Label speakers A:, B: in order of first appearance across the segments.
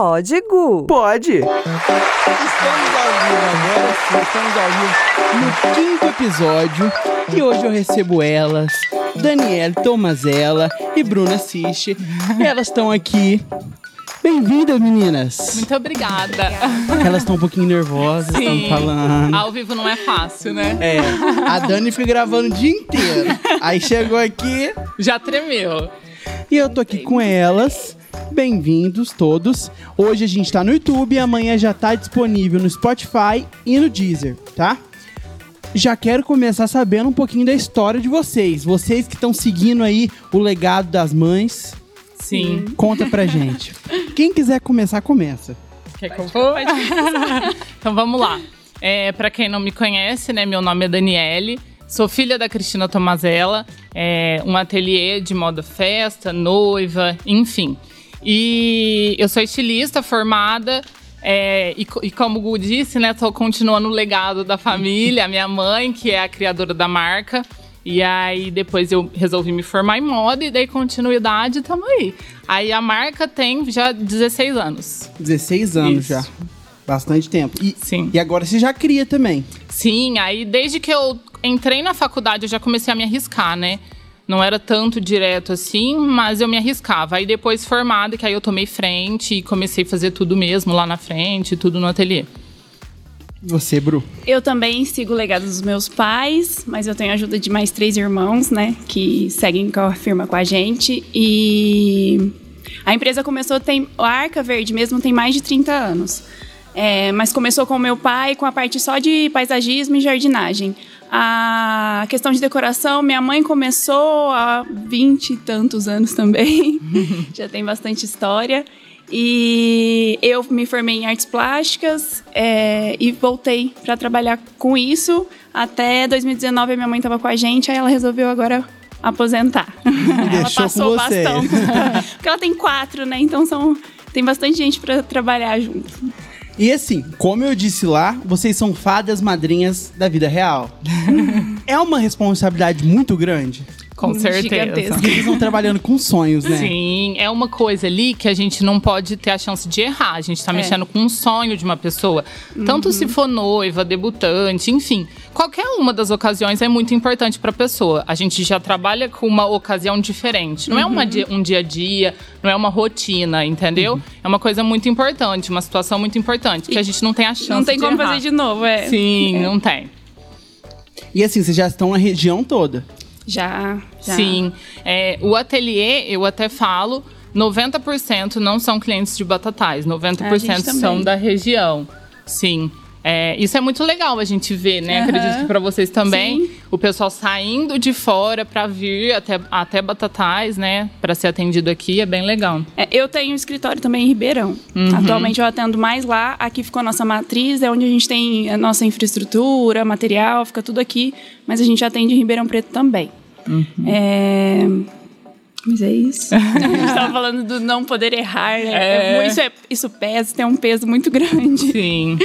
A: Pode, Gu.
B: Pode!
C: Estamos ao vivo agora, sim, estamos ao vivo no quinto episódio e hoje eu recebo elas, Daniela Tomazella e Bruna Siche. Elas estão aqui. Bem-vindas, meninas!
D: Muito obrigada.
C: Elas estão um pouquinho nervosas, estão falando.
D: Ao vivo não é fácil, né?
C: É, a Dani foi gravando o dia inteiro. Aí chegou aqui
D: Já tremeu.
C: e eu tô aqui com elas. Bem-vindos todos. Hoje a gente tá no YouTube e amanhã já tá disponível no Spotify e no Deezer, tá? Já quero começar sabendo um pouquinho da história de vocês. Vocês que estão seguindo aí o legado das mães,
D: Sim.
C: conta pra gente. Quem quiser começar, começa.
D: Quer que eu vou? então vamos lá. É, para quem não me conhece, né, meu nome é Daniele. Sou filha da Cristina Tomazella, é, um ateliê de moda festa, noiva, enfim. E eu sou estilista formada. é, e, e como o Gu disse, né, tô continuando o legado da família, a minha mãe, que é a criadora da marca. E aí depois eu resolvi me formar em moda e dei continuidade, tamo aí. Aí a marca tem já 16 anos.
C: 16 anos
D: Isso.
C: já. Bastante tempo. E,
D: Sim.
C: e agora você já cria também.
D: Sim, aí desde que eu entrei na faculdade eu já comecei a me arriscar, né? Não era tanto direto assim, mas eu me arriscava. Aí depois formada, que aí eu tomei frente e comecei a fazer tudo mesmo lá na frente, tudo no ateliê.
C: Você, Bru.
E: Eu também sigo o legado dos meus pais, mas eu tenho a ajuda de mais três irmãos, né? Que seguem com a firma com a gente. E a empresa começou, tem. A Arca Verde mesmo tem mais de 30 anos. É, mas começou com o meu pai com a parte só de paisagismo e jardinagem. A questão de decoração, minha mãe começou há 20 e tantos anos também. Já tem bastante história. E eu me formei em artes plásticas é, e voltei para trabalhar com isso. Até 2019 a minha mãe estava com a gente, aí ela resolveu agora aposentar. ela passou bastão. Porque ela tem quatro, né? Então são, tem bastante gente para trabalhar junto.
C: E assim, como eu disse lá, vocês são fadas madrinhas da vida real. é uma responsabilidade muito grande.
D: Com certeza.
E: Gigantesca.
C: Porque vocês estão trabalhando com sonhos, né?
D: Sim, é uma coisa ali que a gente não pode ter a chance de errar. A gente tá
E: É.
D: mexendo com um sonho de uma pessoa. Tanto se for noiva, debutante, enfim. Qualquer uma das ocasiões é muito importante pra pessoa. A gente já trabalha com uma ocasião diferente. Não é uma dia- um dia a dia, não é uma rotina, entendeu? É uma coisa muito importante, uma situação muito importante, que a gente não tem a chance
E: Não tem
D: de
E: como
D: errar.
E: fazer de novo, é.
D: Sim,
E: É.
D: não tem.
C: E assim, vocês já estão na região toda.
E: Já, já.
D: Sim. É, o ateliê, eu até falo, 90% não são clientes de Batatais, 90%
E: A gente também.
D: são da região. Sim. É, isso é muito legal a gente ver, né?
E: Aham.
D: Acredito que para vocês também.
E: Sim.
D: O pessoal saindo de fora para vir até, até Batatais, né? Para ser atendido aqui, é bem legal.
E: É, eu tenho um escritório também em Ribeirão.
D: Uhum.
E: Atualmente eu atendo mais lá. Aqui ficou a nossa matriz, é onde a gente tem a nossa infraestrutura, material, fica tudo aqui. Mas a gente atende em Ribeirão Preto também.
D: Uhum.
E: É... Mas é isso. a gente estava falando do não poder errar. né?
D: É.
E: É, Isso, é, isso pesa, tem um peso muito grande.
D: Sim.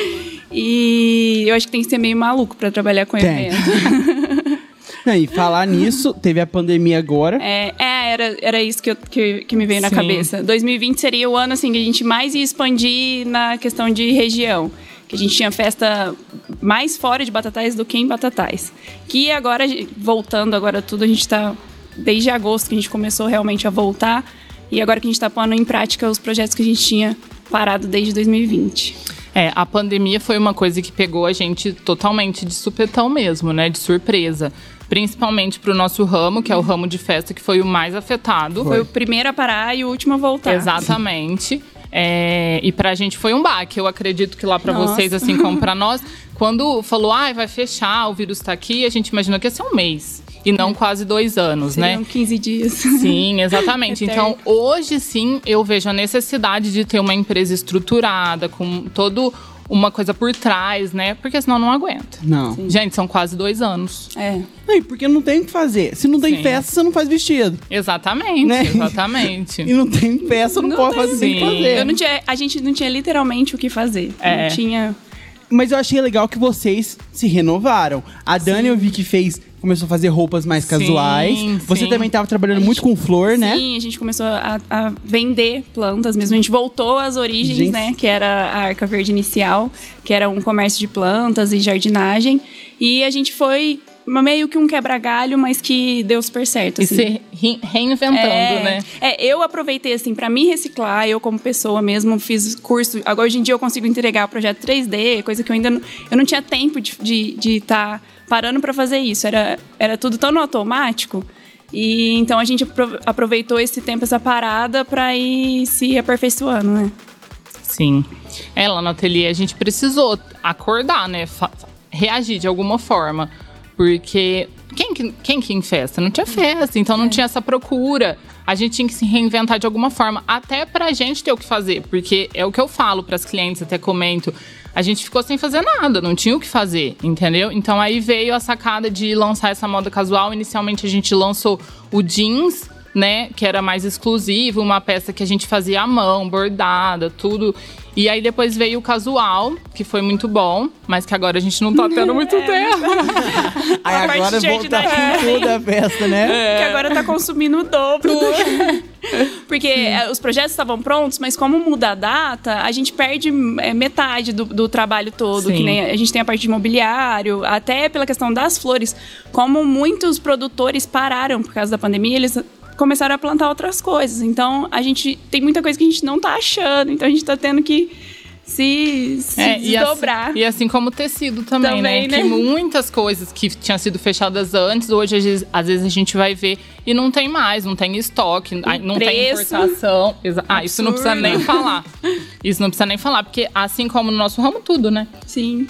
E: E eu acho que tem que ser meio maluco para trabalhar com
C: Tem.
E: evento.
C: Não, e falar nisso, teve a pandemia agora.
E: É, é, era, era isso que, eu- que, que me veio na
D: Sim.
E: cabeça. 2020 seria o ano assim, que a gente mais ia expandir na questão de região. Que a gente tinha festa mais fora de Batatais do que em Batatais. Que agora, voltando agora tudo, a gente está Desde agosto que a gente começou realmente a voltar. E agora que a gente está pondo em prática os projetos que a gente tinha parado desde 2020.
D: É, a pandemia foi uma coisa que pegou a gente totalmente de supetão mesmo, né? De surpresa. Principalmente pro nosso ramo, que é o ramo de festa que foi o mais afetado.
E: Foi o primeiro a parar e o último a voltar.
D: Exatamente. É, e pra gente foi um baque. Eu acredito que lá
E: Nossa.
D: vocês, assim como pra nós, quando falou, ai, vai fechar, o vírus tá aqui, a gente imaginou que ia ser um mês. E não quase dois anos,
E: Seriam
D: né?
E: 15 dias.
D: Sim, exatamente. Então, hoje sim, eu vejo a necessidade de ter uma empresa estruturada, com todo uma coisa por trás, né? Porque senão não aguenta.
C: Não.
D: Gente, são quase dois anos.
E: É.
C: Não, e porque não tem o que fazer. Se não tem
D: Sim.
C: festa, você não faz vestido.
D: Exatamente,
C: Né?
D: exatamente.
C: E não tem festa, não,
E: Não
C: pode
E: tem.
C: fazer, tem que
D: Sim.
C: fazer.
E: Eu não tinha, a gente não tinha literalmente o que fazer.
D: É.
E: Não tinha.
C: Mas eu achei legal que vocês se renovaram. A Dani eu vi que fez começou a fazer roupas mais
D: Sim,
C: casuais. Você
D: sim.
C: também tava trabalhando muito com flor, né?
E: Sim, a gente começou a, a vender plantas mesmo. A gente voltou às origens,
C: Gente.
E: né? Que era a Arca Verde inicial, que era um comércio de plantas e jardinagem. E a gente foi meio que um quebra-galho, mas que deu super certo.
D: E
E: assim.
D: se re- reinventando,
E: é,
D: né?
E: É, eu aproveitei assim para me reciclar, eu como pessoa mesmo fiz curso. Agora hoje em dia eu consigo entregar projeto 3D, coisa que eu ainda não, eu não tinha tempo de estar de, de tá parando para fazer isso. Era, era tudo tão no automático. E então a gente apro- aproveitou esse tempo, essa parada para ir se aperfeiçoando, né?
D: Sim. É, lá no ateliê a gente precisou acordar, né? Fa- reagir de alguma forma. Porque quem que, quem que em festa? Não tinha festa, então não tinha essa procura. A gente tinha que se reinventar de alguma forma, até pra gente ter o que fazer. Porque é o que eu falo pras clientes, até comento. A gente ficou sem fazer nada, não tinha o que fazer, entendeu? Então aí veio a sacada de lançar essa moda casual. Inicialmente a gente lançou o jeans, né? Que era mais exclusivo, uma peça que a gente fazia à mão, bordada, tudo. E aí depois veio o casual, que foi muito bom, mas que agora a gente não tá tendo muito tempo.
C: Aí
E: A
C: agora
E: jardinagem.
C: com toda a festa, né?
E: Que agora tá consumindo o dobro. do- Porque é, os projetos estavam prontos, mas como muda a data, a gente perde é, metade do, do trabalho todo.
D: Sim.
E: Que nem a gente tem a parte de imobiliário, até pela questão das flores. Como muitos produtores pararam por causa da pandemia, eles começaram a plantar outras coisas. Então, a gente tem muita coisa que a gente não tá achando. Então, a gente tá tendo que se, se
D: É, e, assim, e assim como o tecido também,
E: Também,
D: né?
E: né?
D: Que muitas coisas que tinham sido fechadas antes, hoje às vezes, às vezes a gente vai ver e não tem mais, não tem estoque, ai, não tem
E: preço.
D: importação. Exa- Ah, isso não precisa nem falar. Isso não precisa nem falar, porque assim como no nosso ramo, tudo, né?
E: Sim.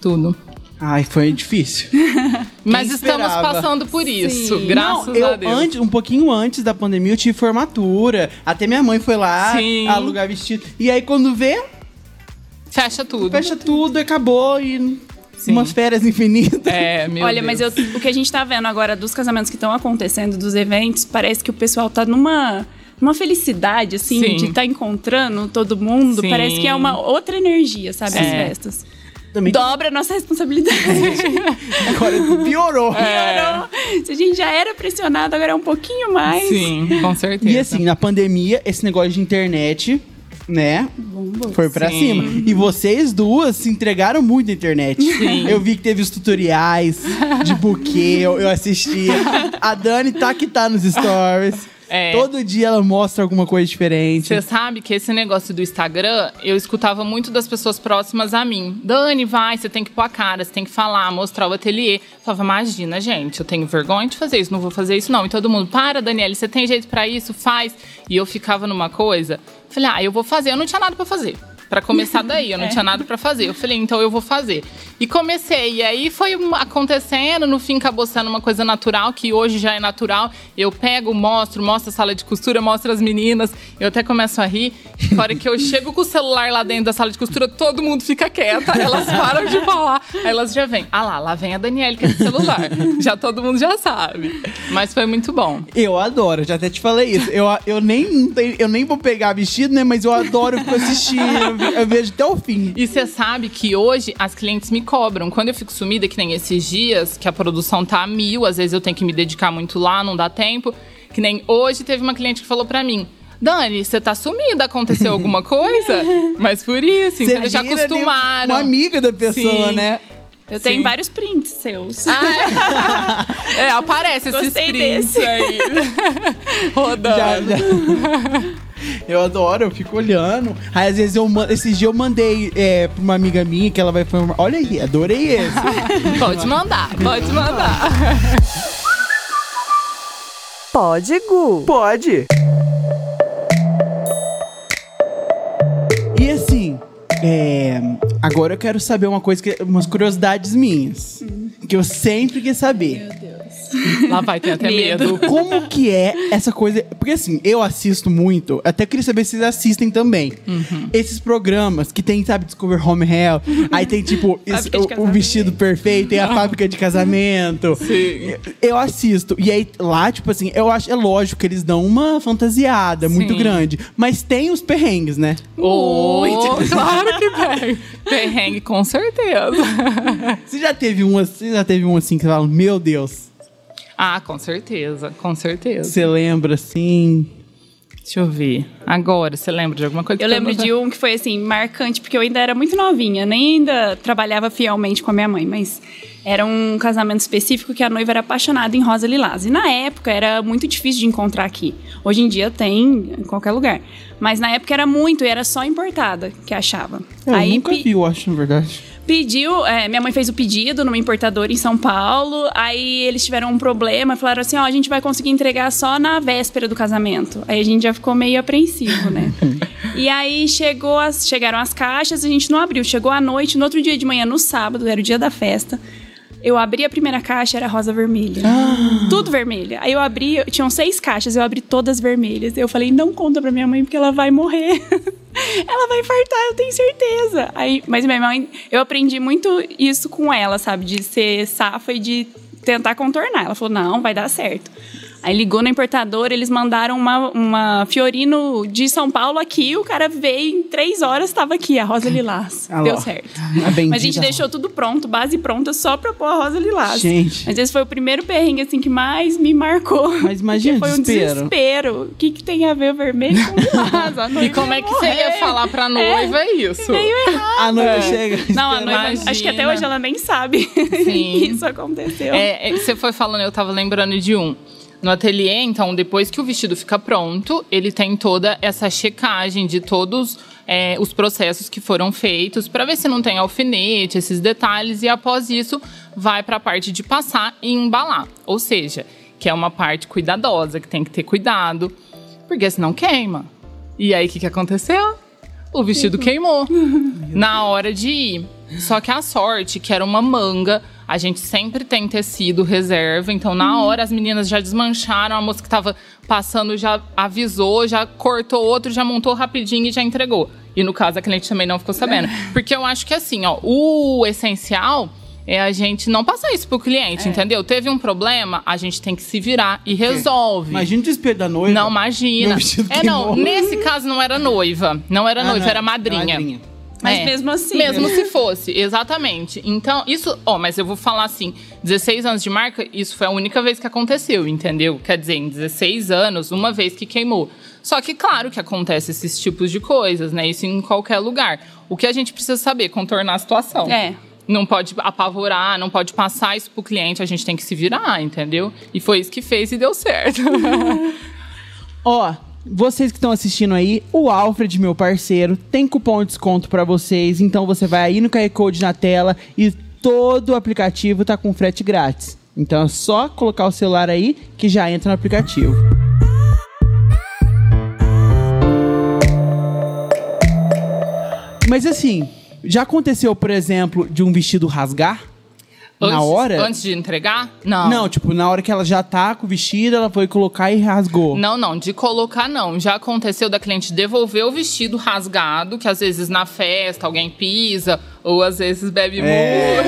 D: Tudo.
C: Ai, foi difícil.
D: Mas estamos
C: esperava?
D: passando por isso,
E: Sim.
D: graças
C: Não, eu,
D: a Deus.
C: Antes, um pouquinho antes da pandemia, eu tive formatura. Até minha mãe foi lá
D: Sim.
C: alugar vestido. E aí, quando vê,
D: Fecha tudo.
C: fecha tudo, acabou e
D: Sim.
C: umas férias infinitas.
D: É, meu
E: Olha,
D: Deus.
E: mas eu- o que a gente tá vendo agora dos casamentos que estão acontecendo, dos eventos, parece que o pessoal tá numa, numa felicidade, assim,
D: Sim.
E: de estar encontrando todo mundo.
D: Sim.
E: Parece que é uma outra energia, sabe, as
D: É.
E: festas.
C: Também
E: Dobra a nossa responsabilidade.
C: agora piorou.
D: É.
E: Piorou. Se a gente já era pressionado, agora é um pouquinho mais.
D: Sim, com certeza.
C: E assim, na pandemia, esse negócio de internet, né? Foi pra
D: Sim.
C: cima. E vocês duas se entregaram muito na internet.
D: Sim.
C: Eu vi que teve os tutoriais de buquê, eu, eu assisti. A Dani tá que tá nos stories.
D: É.
C: Todo dia ela mostra alguma coisa diferente.
D: Você sabe que esse negócio do Instagram, eu escutava muito das pessoas próximas a mim. Dani, vai, você tem que pôr a cara, você tem que falar, mostrar o ateliê. Eu falava, imagina, gente, eu tenho vergonha de fazer isso, não vou fazer isso não. E todo mundo, para, Daniela, você tem jeito pra isso? Faz. E eu ficava numa coisa, falei, ah, eu vou fazer. Eu não tinha nada pra fazer. Pra começar daí, eu não tinha nada pra fazer. Eu falei, então eu vou fazer. E comecei. E aí foi acontecendo, no fim acabou sendo uma coisa natural, que hoje já é natural. Eu pego, mostro, mostro a sala de costura, mostro as meninas. Eu até começo a rir. Na hora que eu chego com o celular lá dentro da sala de costura, todo mundo fica quieta. Elas param de falar. Aí elas já vêm. Ah lá, lá vem a Daniela com esse celular. já todo mundo já sabe. Mas foi muito bom.
C: Eu adoro, já até te falei isso. Eu, eu, nem, eu nem vou pegar vestido, né? Mas eu adoro ficar assistindo. Eu, vejo até o fim.
D: E você sabe que hoje as clientes me cobram. Quando eu fico sumida, que nem esses dias, que a produção tá a mil, às vezes eu tenho que me dedicar muito lá, não dá tempo. Que nem hoje teve uma cliente que falou pra mim. Dani, você tá sumida, aconteceu alguma coisa? Mas por isso, então eles já
C: ali
D: acostumaram.
C: Uma amiga da pessoa,
D: Sim.
C: né?
E: Eu tenho
D: Sim.
E: vários prints seus.
D: Ah, é. É, aparece esses
E: Gostei
D: prints
E: desse.
D: aí. Rodando.
C: Já, já. Eu adoro, eu fico olhando. Aí às vezes eu mando. Esses dias eu mandei é, pra uma amiga minha que ela vai formar. Olha aí, adorei esse.
D: Pode mandar, pode mandar.
A: Pode, Gu.
C: Pode. E assim, é, agora eu quero saber uma coisa, que, umas curiosidades minhas. Que eu sempre quis saber.
E: Meu Deus.
D: Lá vai ter até
E: Medo.
D: medo.
C: Como que é essa coisa? Porque assim, eu assisto muito, até queria saber se vocês assistem também.
D: Uhum.
C: Esses programas que tem, sabe, Discover Home Hell, aí tem tipo o- o, vestido perfeito, tem a fábrica de casamento.
D: Sim.
C: Eu assisto. E aí lá, tipo assim, eu acho, é lógico que eles dão uma fantasiada muito
D: Sim.
C: grande. Mas tem os perrengues, né?
D: Oh,
E: Muito.
D: claro que tem. Perrengue, com certeza.
C: Você já teve um, você já teve um assim que você fala, meu Deus,
D: Ah, com certeza, com certeza.
C: você lembra assim.
D: Deixa eu ver. Agora, você lembra de alguma coisa? que
E: Eu lembro de um que foi assim, marcante, porque eu ainda era muito novinha, nem ainda trabalhava fielmente com a minha mãe, mas era um casamento específico que a noiva era apaixonada em rosa lilás. E na época era muito difícil de encontrar aqui. Hoje em dia tem em qualquer lugar. Mas na época era muito, e era só importada que achava.
C: Eu
E: Aí
C: nunca
E: pe-
C: vi, eu acho, na verdade.
E: Pediu, é, minha mãe fez o pedido numa importadora em São Paulo, aí eles tiveram um problema, falaram assim, ó, a gente vai conseguir entregar só na véspera do casamento. Aí a gente já ficou meio apreensivo, né? e aí chegou as, chegaram as caixas, a gente não abriu. Chegou à noite, no outro dia de manhã, no sábado, era o dia da festa. Eu abri a primeira caixa, era rosa vermelha. Tudo vermelha. Aí eu abri, tinham seis caixas, eu abri todas vermelhas. Eu falei, não conta pra minha mãe porque ela vai morrer. ela vai infartar, eu tenho certeza. Aí, mas minha mãe, eu aprendi muito isso com ela, sabe? De ser safa e de tentar contornar. Ela falou, não, vai dar certo. Aí ligou na importadora, eles mandaram uma, uma Fiorino de São Paulo aqui, o cara veio em três horas, estava aqui, a Rosa Lilás.
C: Ah lá,
E: Deu certo.
C: A
E: Mas a gente deixou tudo pronto, base pronta, só pra pôr a Rosa Lilás.
C: Gente.
E: Mas esse foi o primeiro perrengue, assim, que mais me marcou.
C: Mas imagina
E: foi um
C: desespero.
E: desespero. O que, que tem a ver o vermelho com o lilás? A
D: E como é que você ia
E: morrer.
D: falar pra noiva é isso?
E: Meio errado.
C: A noiva
D: É.
C: chega.
E: Não, a noiva,
D: Imagina.
E: acho que até hoje ela nem sabe
D: Sim.
E: que isso aconteceu.
D: É, é, você foi falando, eu tava lembrando de um. No ateliê, então, depois que o vestido fica pronto, ele tem toda essa checagem de todos é, os processos que foram feitos para ver se não tem alfinete, esses detalhes, e após isso vai para a parte de passar e embalar. Ou seja, que é uma parte cuidadosa, que tem que ter cuidado, porque senão queima. E aí, o que, que aconteceu? O vestido queimou na hora de ir. Só que a sorte, que era uma manga, a gente sempre tem tecido reserva. Então, na hora, as meninas já desmancharam. A moça que tava passando já avisou, já cortou outro, já montou rapidinho e já entregou. E no caso, a cliente também não ficou sabendo. Porque eu acho que assim, ó, o essencial é a gente não passar isso pro cliente, entendeu? Teve um problema, a gente tem que se virar e resolve.
C: Imagina o desespero da noiva.
D: Não, imagina. É, não, nesse caso não era noiva. Não era
C: Ah,
D: noiva,
C: não,
D: era madrinha.
E: Mas
D: É.
E: mesmo assim.
D: Mesmo se fosse, exatamente. Então, isso, ó, mas eu vou falar assim: 16 anos de marca, isso foi a única vez que aconteceu, entendeu? Quer dizer, em 16 anos, uma vez que queimou. Só que, claro que acontece esses tipos de coisas, né? Isso em qualquer lugar. O que a gente precisa saber? Contornar a situação.
E: É.
D: Não pode apavorar, não pode passar isso pro cliente, a gente tem que se virar, entendeu? E foi isso que fez e deu certo.
C: Ó, vocês que estão assistindo aí, o Alfred, meu parceiro, tem cupom de desconto pra vocês. Então você vai aí no QR Code na tela e todo o aplicativo tá com frete grátis. Então é só colocar o celular aí que já entra no aplicativo. Mas assim, já aconteceu, por exemplo, de um vestido rasgar? Na
D: Antes-
C: hora?
D: Antes de entregar? Não.
C: Não, tipo, na hora que ela já tá com o vestido, ela foi colocar e rasgou.
D: Não, não, de colocar não. Já aconteceu da cliente devolver o vestido rasgado, que às vezes na festa alguém pisa, ou às vezes bebe
C: É.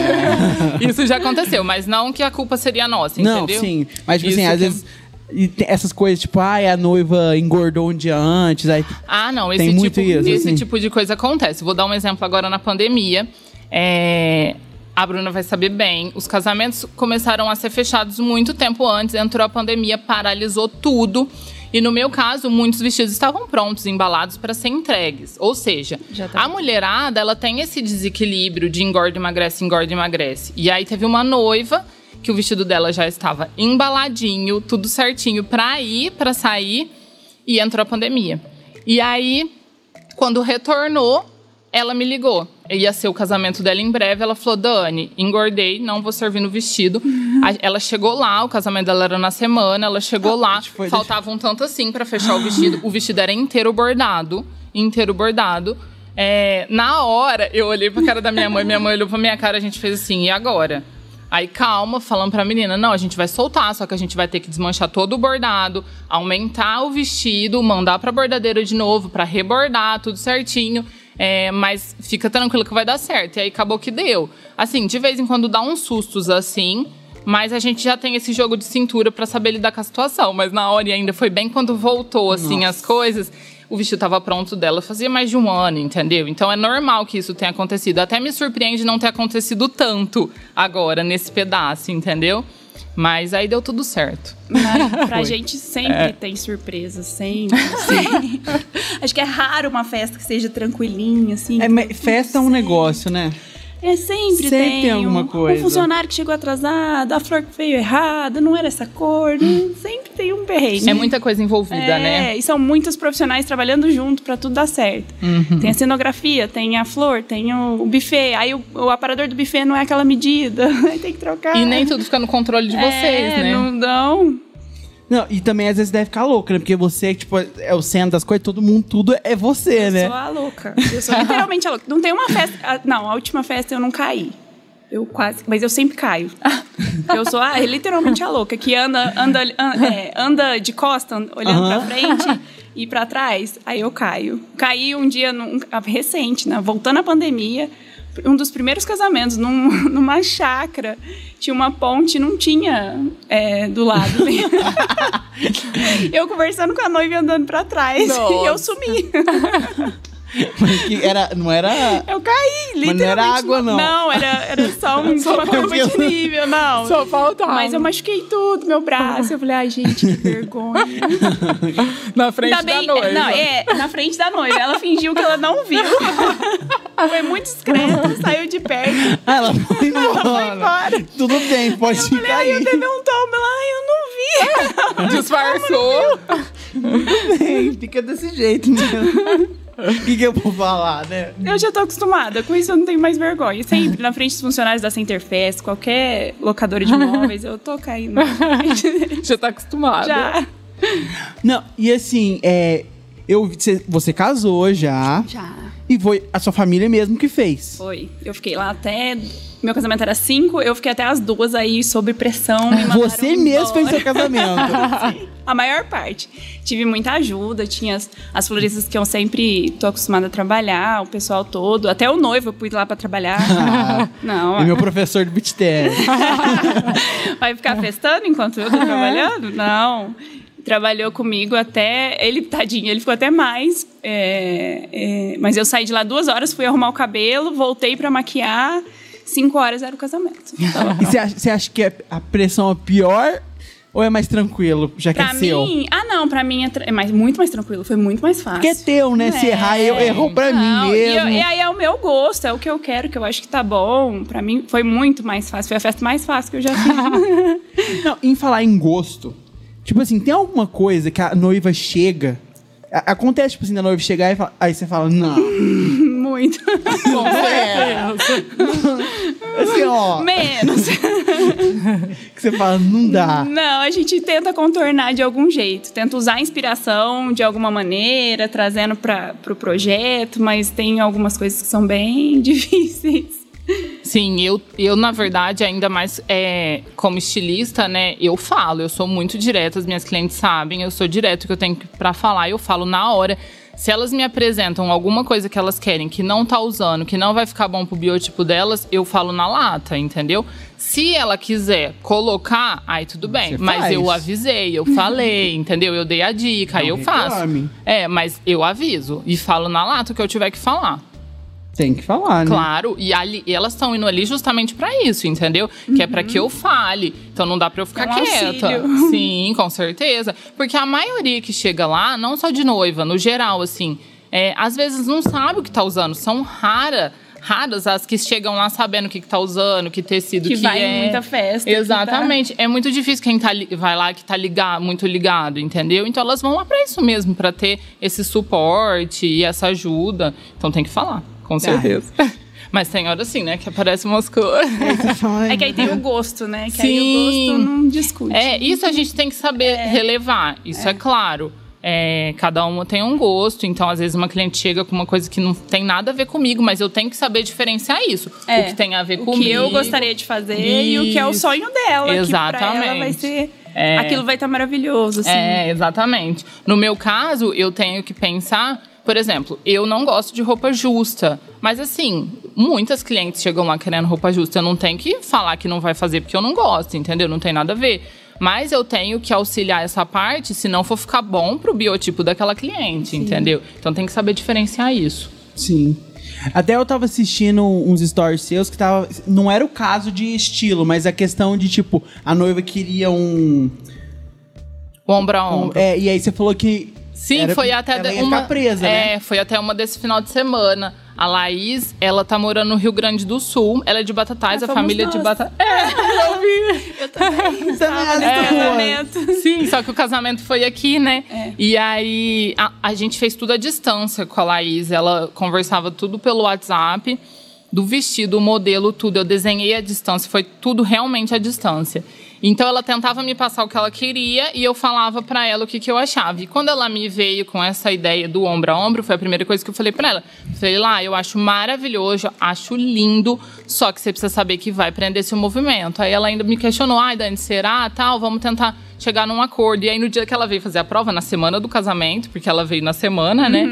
D: muito. Isso já aconteceu, mas não que a culpa seria nossa,
C: Não,
D: entendeu?
C: sim. Mas, tipo
D: Isso
C: assim, às
D: que-
C: vezes. e essas coisas, tipo, ai, a noiva engordou um dia antes. Aí,
D: Ah, não, esse,
C: Tem
D: tipo,
C: muito isso,
D: esse
C: assim.
D: tipo de coisa acontece. Vou dar um exemplo agora na pandemia. É, A Bruna vai saber bem. Os casamentos começaram a ser fechados muito tempo antes, entrou a pandemia, paralisou tudo. E no meu caso, muitos vestidos estavam prontos, embalados para ser entregues. Ou seja,
E: tá.
D: a mulherada, ela tem esse desequilíbrio de engorda, emagrece, engorda, emagrece. E aí teve uma noiva que o vestido dela já estava embaladinho, tudo certinho para ir, para sair, e entrou a pandemia. E aí, quando retornou, ela me ligou. Ia ser o casamento dela em breve. Ela falou: Dani, engordei, não vou servir no vestido. A- Ela chegou lá, o casamento dela era na semana. Ela chegou lá,
C: deixa eu-
D: faltava um tanto assim pra fechar o vestido. O vestido era inteiro bordado, inteiro bordado. É, na hora, eu olhei pra cara da minha mãe, minha mãe olhou pra minha cara, a gente fez assim: e agora? Aí calma, falando pra menina, não, a gente vai soltar, só que a gente vai ter que desmanchar todo o bordado, aumentar o vestido, mandar pra bordadeira de novo, pra rebordar, tudo certinho. É, mas fica tranquilo que vai dar certo. E aí acabou que deu. Assim, de vez em quando dá uns sustos assim, mas a gente já tem esse jogo de cintura pra saber lidar com a situação. Mas na hora e ainda foi bem quando voltou, assim, as coisas. O vestido tava pronto dela fazia mais de um ano, entendeu? Então é normal que isso tenha acontecido. Até me surpreende não ter acontecido tanto agora, nesse pedaço, entendeu? Mas aí deu tudo certo.
E: Mas pra gente sempre tem surpresa, sempre. sempre. Acho que é raro uma festa que seja tranquilinha, assim.
C: É, festa é um
E: Sempre.
C: negócio, né?
E: É sempre,
C: Sempre tem alguma
E: um,
C: coisa.
E: Um funcionário que chegou atrasado, a flor que veio errada, não era essa cor. né? Sempre tem um perrengue.
D: É muita coisa envolvida,
E: É,
D: né?
E: e são muitos profissionais trabalhando junto pra tudo dar certo.
C: Uhum.
E: Tem a cenografia, tem a flor, tem o, o buffet. Aí o, o aparador do buffet não é aquela medida, aí tem que trocar.
D: E nem tudo fica no controle de vocês,
E: é,
D: né?
E: Não dão.
C: Não, e também às vezes deve ficar louca, né? Porque você, tipo, é o centro das coisas, todo mundo, tudo é você,
E: Eu
C: né?
E: sou a louca. Eu sou literalmente a louca. Não tem uma festa. a- Não, a última festa eu não caí. Eu quase. Mas eu sempre caio. Eu sou a, literalmente a louca, que anda, anda, an- é, anda de costa, olhando
C: Aham.
E: pra frente e pra trás. Aí eu caio. Caí um dia num- recente, né? Voltando à pandemia. Um dos primeiros casamentos, num- numa chácara. Tinha uma ponte, não tinha é, do lado. eu conversando com a noiva andando pra trás.
D: Nossa.
E: E eu sumi.
C: Mas era, não era.
E: Eu caí,
C: Mas
E: literalmente.
C: não era água, não.
E: Não, era, era só um, uma curva de nível, não.
D: Só faltava.
E: Mas eu machuquei tudo, meu braço. Eu falei, ai, gente, que vergonha.
D: Na frente
E: Ainda
D: da noiva.
E: não, é, na frente da noiva. Ela fingiu que ela não viu. Foi muito discreta, saiu de perto.
C: Ah, ela foi embora.
E: Foi embora.
C: Tudo bem, pode
E: Eu falei, ai, eu teve um tombo. Ela, ai, eu não vi.
D: Disfarçou.
C: Bem, Fica desse jeito, né? O que, que eu vou falar, né?
E: Eu já tô acostumada. Com isso eu não tenho mais vergonha. Sempre na frente dos funcionários da Centerfest, qualquer locadora de imóveis, eu tô caindo.
D: Já tá acostumada.
E: Já.
C: Não, e assim, é. Eu, você, você casou já.
E: Já.
C: E foi a sua família mesmo que fez.
E: Foi. Eu fiquei lá até. Meu casamento era cinco, eu fiquei até as duas aí, sob pressão.
C: Você mesmo fez seu casamento.
E: A maior parte. Tive muita ajuda, tinha as, as floristas que eu sempre tô acostumada a trabalhar, o pessoal todo. Até o noivo eu fui lá pra trabalhar. Não,
C: e meu professor de beat
E: vai ficar festando enquanto eu tô trabalhando? Não. Trabalhou comigo até. Ele, tadinho, ele ficou até mais. é, é, mas eu saí de lá duas horas, fui arrumar o cabelo, voltei pra maquiar. Cinco horas era o casamento. Tava
C: E você acha, acha que é- a pressão é pior ou é mais tranquilo, já que
E: Pra
C: é seu?
E: mim, ah não, pra mim é, é mais, muito mais tranquilo, foi muito mais fácil.
C: Porque é teu, né? Se
E: É.
C: errar, eu, errou pra
E: Não,
C: mim
E: e eu-
C: mesmo.
E: E, aí é o meu gosto, é o que eu quero, que eu acho que tá bom. Pra mim foi muito mais fácil, foi a festa mais fácil que eu já fiz.
C: Não, em falar em gosto, tipo assim, tem alguma coisa que a noiva chega. a- Acontece, tipo assim, da noiva chegar e fala, aí você fala, não.
E: muito.
D: Com certeza.
C: Assim, ó,
E: Menos.
C: que você fala, não dá.
E: Não, a gente tenta contornar de algum jeito, tenta usar a inspiração de alguma maneira, trazendo para o pro projeto, mas tem algumas coisas que são bem difíceis.
D: Sim, eu, eu, na verdade, ainda mais é, como estilista, né? Eu falo, eu sou muito direta, as minhas clientes sabem, eu sou direto que eu tenho pra falar, eu falo na hora. Se elas me apresentam alguma coisa que elas querem que não tá usando, que não vai ficar bom pro biotipo delas, eu falo na lata, entendeu? Se ela quiser colocar, aí tudo bem.
C: Você
D: mas
C: faz.
D: eu avisei, eu falei, entendeu? Eu dei a dica, aí
C: Não
D: eu faço.
C: reclame.
D: É, mas eu aviso e falo na lata o que eu tiver que falar.
C: Tem que falar, né?
D: Claro, e, ali, e elas estão indo ali justamente pra isso, entendeu? Que é pra que eu fale. Então não dá pra eu ficar
E: É um
D: quieta.
E: auxílio.
D: Sim, com certeza. Porque a maioria que chega lá, não só de noiva, no geral, assim, é, às vezes não sabe o que tá usando. São rara, raras as que chegam lá sabendo o que, que tá usando, que tecido que,
E: Que vai
D: é.
E: em muita festa, tá-
D: Exatamente. É muito difícil quem tá, li- vai lá que tá ligado, muito ligado, entendeu? Então elas vão lá pra isso mesmo, pra ter esse suporte e essa ajuda. Então tem que falar, com certeza. Mas tem hora assim, né? Que aparece umas coisas.
C: Fala,
E: É que aí tem o gosto, né? Que aí
D: Sim.
E: o gosto não discute.
D: É, isso a gente tem que saber relevar, isso é, claro. É, cada uma tem um gosto, então às vezes uma cliente chega com uma coisa que não tem nada a ver comigo, mas eu tenho que saber diferenciar isso.
E: É,
D: o que tem a ver
E: o
D: comigo.
E: que eu gostaria de fazer e o que é o
D: Isso.
E: sonho dela. Que pra ela vai
D: Exatamente.
E: ser.
D: É.
E: Aquilo vai estar maravilhoso, assim.
D: É, exatamente. No meu caso, eu tenho que pensar, por exemplo, eu não gosto de roupa justa. Mas assim, muitas clientes chegam lá querendo roupa justa. Eu não tenho que falar que não vai fazer porque eu não gosto, entendeu? Não tem nada a ver. Mas eu tenho que auxiliar essa parte, se não for ficar bom pro biotipo daquela cliente, entendeu? Então tem que saber diferenciar isso.
C: Sim. Até eu tava assistindo uns stories seus que tava. Não era o caso de estilo, mas a questão de, tipo, a noiva queria um.
D: Ombro a
C: um-
D: ombro.
C: é, e aí você falou que.
D: Sim,
C: era-
D: foi até uma
C: presa,
D: É,
C: né?
D: foi até uma desse final de semana. A Laís, ela tá morando no Rio Grande do Sul. Ela é de Batatais,
E: Ah,
D: a família de
E: nós.
D: Batatais. É, eu vi.
E: Eu também.
C: Também
E: Tava nesse
C: é.
E: casamento.
D: Sim, só que o casamento foi aqui, né?
E: É.
D: E aí a, a gente fez tudo à distância com a Laís. Ela conversava tudo pelo WhatsApp, do vestido, o modelo, tudo. Eu desenhei à distância, foi tudo realmente à distância. Então ela tentava me passar o que ela queria e eu falava pra ela o que, que eu achava. E quando ela me veio com essa ideia do ombro a ombro, foi a primeira coisa que eu falei pra ela. Falei lá, eu acho maravilhoso, acho lindo, só que você precisa saber que vai prender seu movimento. Aí ela ainda me questionou, ai, Dani, será? Tal, vamos tentar chegar num acordo. E aí no dia que ela veio fazer a prova, na semana do casamento, porque ela veio na semana, né?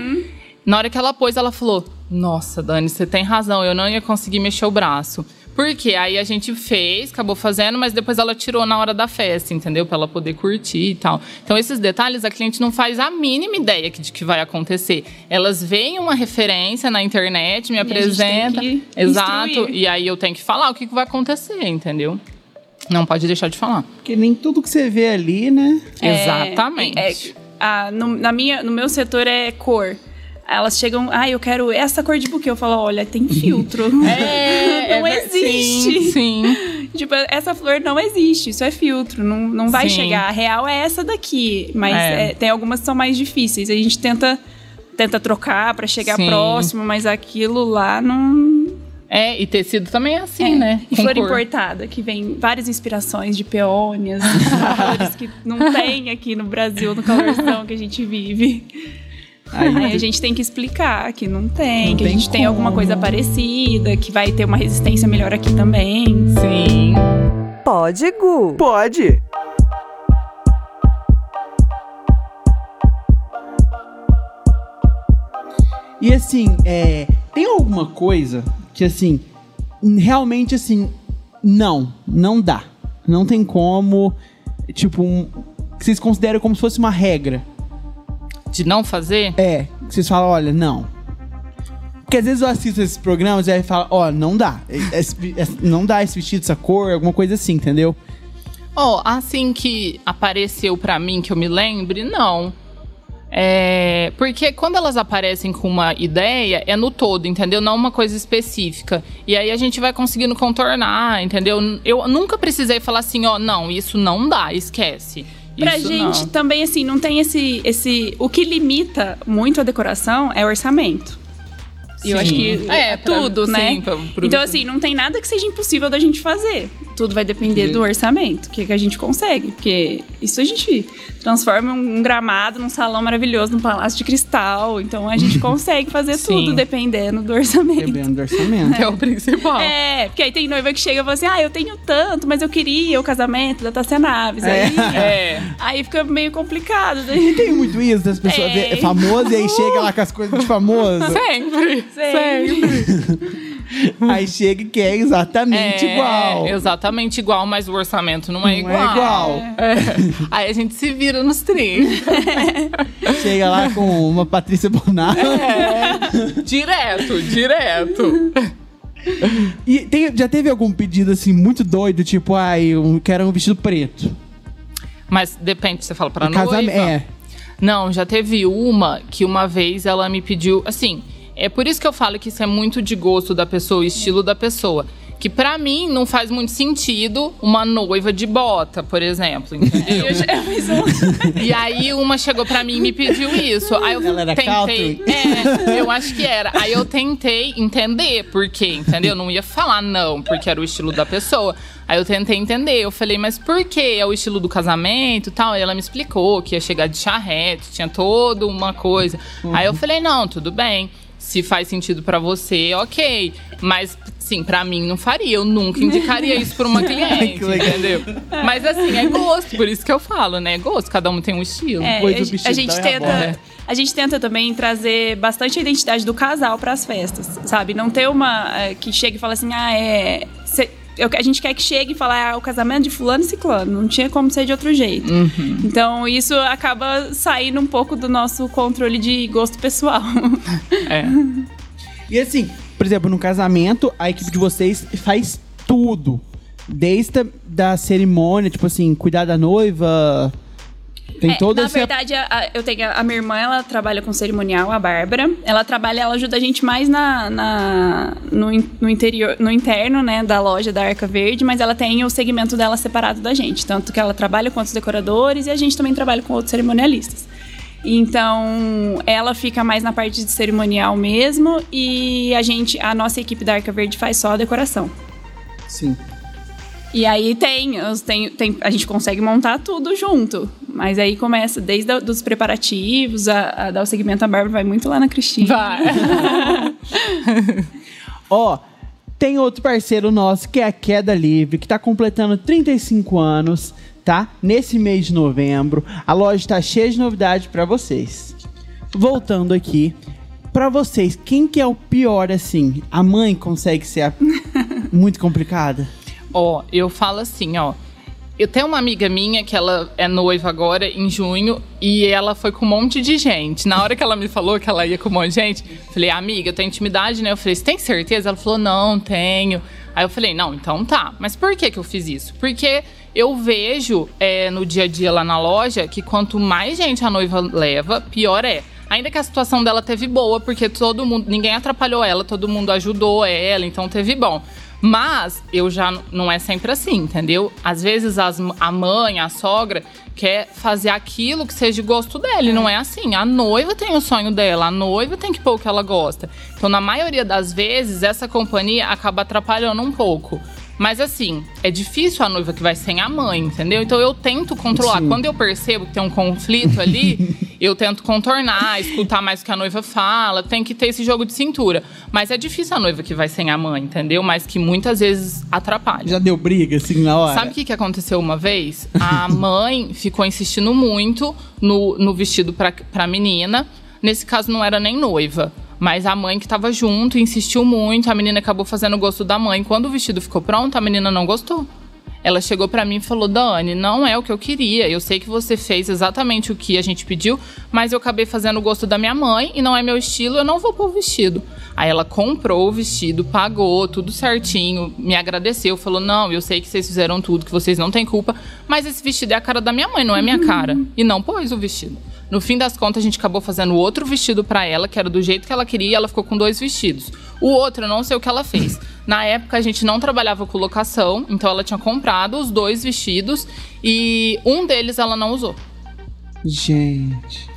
D: Na hora que ela pôs, ela falou: Nossa, Dani, você tem razão, eu não ia conseguir mexer o braço. Por quê? Aí a gente fez, acabou fazendo, mas depois ela tirou na hora da festa, entendeu? Pra ela poder curtir e tal. Então, esses detalhes a cliente não faz a mínima ideia de que vai acontecer. Elas veem uma referência na internet, me
E: a gente tem
D: apresenta. Exato.
E: instruir.
D: E aí eu tenho que falar o que que vai acontecer, entendeu? Não pode deixar de falar.
C: Porque nem tudo que você vê ali, né?
E: É,
D: Exatamente.
E: é, a- no, na minha, no meu setor é cor. Elas chegam, ah, eu quero essa cor de buquê. Eu falo, olha, tem filtro.
D: É,
E: não
D: é
E: existe.
D: Sim, sim.
E: Tipo, essa flor não existe, isso é filtro, não, não vai
D: Sim.
E: chegar. A real é essa daqui, mas
D: É.
E: é, tem algumas que são mais difíceis. A gente tenta, tenta trocar pra chegar
D: Sim.
E: próximo, mas aquilo lá não.
D: É, e tecido também é assim,
E: É.
D: né?
E: E
D: Com
E: flor
D: cor.
E: importada, que vem várias inspirações de peônias, flores que não tem aqui no Brasil, no calorzão que a gente vive. Aí a gente tem que explicar que não tem,
C: Não
E: que
C: tem
E: a gente tem alguma
C: como.
E: coisa parecida, que vai ter uma resistência melhor aqui também.
D: Sim.
A: Pode, Gu.
B: Pode.
C: E assim, é, tem alguma coisa que assim, realmente assim, não, não dá. Não tem como, tipo, um, que vocês consideram como se fosse uma regra.
D: De não fazer?
C: É, vocês falam, olha, não. Porque às vezes eu assisto esses programas e aí fala, ó, não dá. Esse- esse- não dá esse vestido, essa cor, alguma coisa assim, entendeu?
D: Ó, assim que apareceu pra mim, que eu me lembre, não. É, porque quando elas aparecem com uma ideia, é no todo, entendeu? Não uma coisa específica. E aí a gente vai conseguindo contornar, entendeu? Eu nunca precisei falar assim, ó, não, isso não dá, esquece.
E: Pra
D: Isso
E: gente
D: não.
E: também, assim, não tem esse, esse. O que limita muito a decoração é o orçamento. E eu acho que
D: É,
E: é
D: pra-
E: tudo, né?
D: sim, pra- pro-
E: Então, assim, não tem nada que seja impossível da gente fazer. Tudo vai depender do orçamento, o que, que a gente consegue. Porque isso a gente transforma um gramado num salão maravilhoso, num palácio de cristal. Então a gente consegue fazer tudo dependendo do orçamento.
C: Dependendo do orçamento.
D: É o principal.
E: É, porque aí tem noiva que chega e fala assim: ah, eu tenho tanto, mas eu queria o casamento da Tássia Naves. Aí,
D: É.
E: aí fica meio complicado. Daí,
C: E tem muito isso das pessoas ver- é famoso e aí chega lá com as coisas de famoso.
D: Sempre.
E: Sempre.
C: aí chega e quer exatamente
D: É,
C: igual.
D: Exatamente igual, mas o orçamento não é
C: Não
D: igual.
C: é igual.
D: É. Aí a gente se vira nos 30.
C: Chega lá com uma Patrícia Bonato.
D: direto, direto.
C: E tem- já teve algum pedido assim muito doido, tipo, ai, eu quero um vestido preto.
D: Mas depende, você fala pra
C: No
D: noiva?
C: É.
D: Não, já teve uma que uma vez ela me pediu, assim, é por isso que eu falo que isso é muito de gosto da pessoa, o estilo da pessoa. Que pra mim não faz muito sentido uma noiva de bota, por exemplo, entendeu?
E: Eu fiz um.
D: E aí uma chegou pra mim e me pediu isso. Aí eu
C: Ela era
D: tentei. É, eu acho que era. Aí eu tentei entender por quê, entendeu? Não ia falar não, porque era o estilo da pessoa. Aí eu tentei entender. Eu falei, mas por que é o estilo do casamento e tal? Aí ela me explicou que ia chegar de charrete, tinha toda uma coisa. Aí eu falei, não, tudo bem. Se faz sentido pra você, ok. Mas, sim, pra mim não faria. Eu nunca indicaria isso pra uma cliente,
C: Que legal.
D: entendeu? Mas assim, é gosto. Por isso que eu falo, né? É gosto. Cada um tem um estilo.
E: É,
C: Pois
E: a, a gente
C: da
E: tenta. A gente tenta também trazer bastante a identidade do casal para as festas, sabe? Não ter uma eh, que chegue e fale assim, ah, é. Eu- a gente quer que chegue e fale, ah, o casamento de fulano e ciclano. Não tinha como ser de outro jeito.
C: Uhum.
E: Então, isso acaba saindo um pouco do nosso controle de gosto pessoal.
D: É.
C: E assim, por exemplo, no casamento, a equipe de vocês faz tudo. Desde a da cerimônia, tipo assim, cuidar da noiva. Tem
E: É,
C: todo
E: na
C: esse.
E: verdade, a- a- eu tenho a, a minha irmã, ela trabalha com cerimonial, a Bárbara. Ela trabalha, ela ajuda a gente mais na, na- no, no interior, no interno, né, da loja da Arca Verde, mas ela tem o segmento dela separado da gente, tanto que ela trabalha com outros decoradores e a gente também trabalha com outros cerimonialistas. Então, ela fica mais na parte de cerimonial mesmo e a gente, a nossa equipe da Arca Verde faz só a decoração.
C: Sim.
E: E aí tem, tem, tem- a gente consegue montar tudo junto. Mas aí começa desde a- dos preparativos, a, a dar o segmento à Bárbara, vai muito lá na Cristina.
D: Vai.
C: Ó, tem outro parceiro nosso que é a Queda Livre, que tá completando 35 anos, tá? Nesse mês de novembro. A loja tá cheia de novidade pra vocês. Voltando aqui, pra vocês, quem que é o pior assim? A mãe consegue ser a- muito complicada?
D: Ó, eu falo assim, ó. Eu tenho uma amiga minha que ela é noiva agora em junho e ela foi com um monte de gente. Na hora que ela me falou que ela ia com um monte de gente, falei, amiga, eu tenho intimidade, né? Eu falei, você tem certeza? Ela falou, não, tenho. Aí eu falei, não, então tá. Mas por que que eu fiz isso? Porque eu vejo é, no dia a dia lá na loja que quanto mais gente a noiva leva, pior é. Ainda que a situação dela teve boa, porque todo mundo, ninguém atrapalhou ela, todo mundo ajudou ela, então teve bom. Mas eu já não é sempre assim, entendeu? Às vezes as a mãe, a sogra quer fazer aquilo que seja de gosto dela, e não é assim. A noiva tem o sonho dela, a noiva tem que pôr o que ela gosta. Então, na maioria das vezes, essa companhia acaba atrapalhando um pouco. Mas assim, é difícil a noiva que vai sem a mãe, entendeu? Então eu tento controlar.
C: Sim.
D: Quando eu percebo que tem um conflito ali, eu tento contornar, escutar mais o que a noiva fala, tem que ter esse jogo de cintura. Mas é difícil a noiva que vai sem a mãe, entendeu? Mas que muitas vezes atrapalha.
C: Já deu briga assim na hora?
D: Sabe o que, que aconteceu uma vez? A mãe ficou insistindo muito no, no vestido pra, pra menina. Nesse caso, não era nem noiva. Mas a mãe que tava junto insistiu muito. A menina acabou fazendo o gosto da mãe. Quando o vestido ficou pronto, a menina não gostou. Ela chegou pra mim e falou: Dani, não é o que eu queria. Eu sei que você fez exatamente o que a gente pediu, mas eu acabei fazendo o gosto da minha mãe e não é meu estilo, eu não vou pôr o vestido. Aí ela comprou o vestido, pagou tudo certinho, me agradeceu, falou: Não, eu sei que vocês fizeram tudo, que vocês não têm culpa, mas esse vestido é a cara da minha mãe, não é minha cara. E não pôs o vestido. No fim das contas, a gente acabou fazendo outro vestido pra ela, que era do jeito que ela queria, e ela ficou com dois vestidos. O outro, eu não sei o que ela fez. Na época, a gente não trabalhava com locação, então ela tinha comprado os dois vestidos e um deles ela não usou.
C: Gente.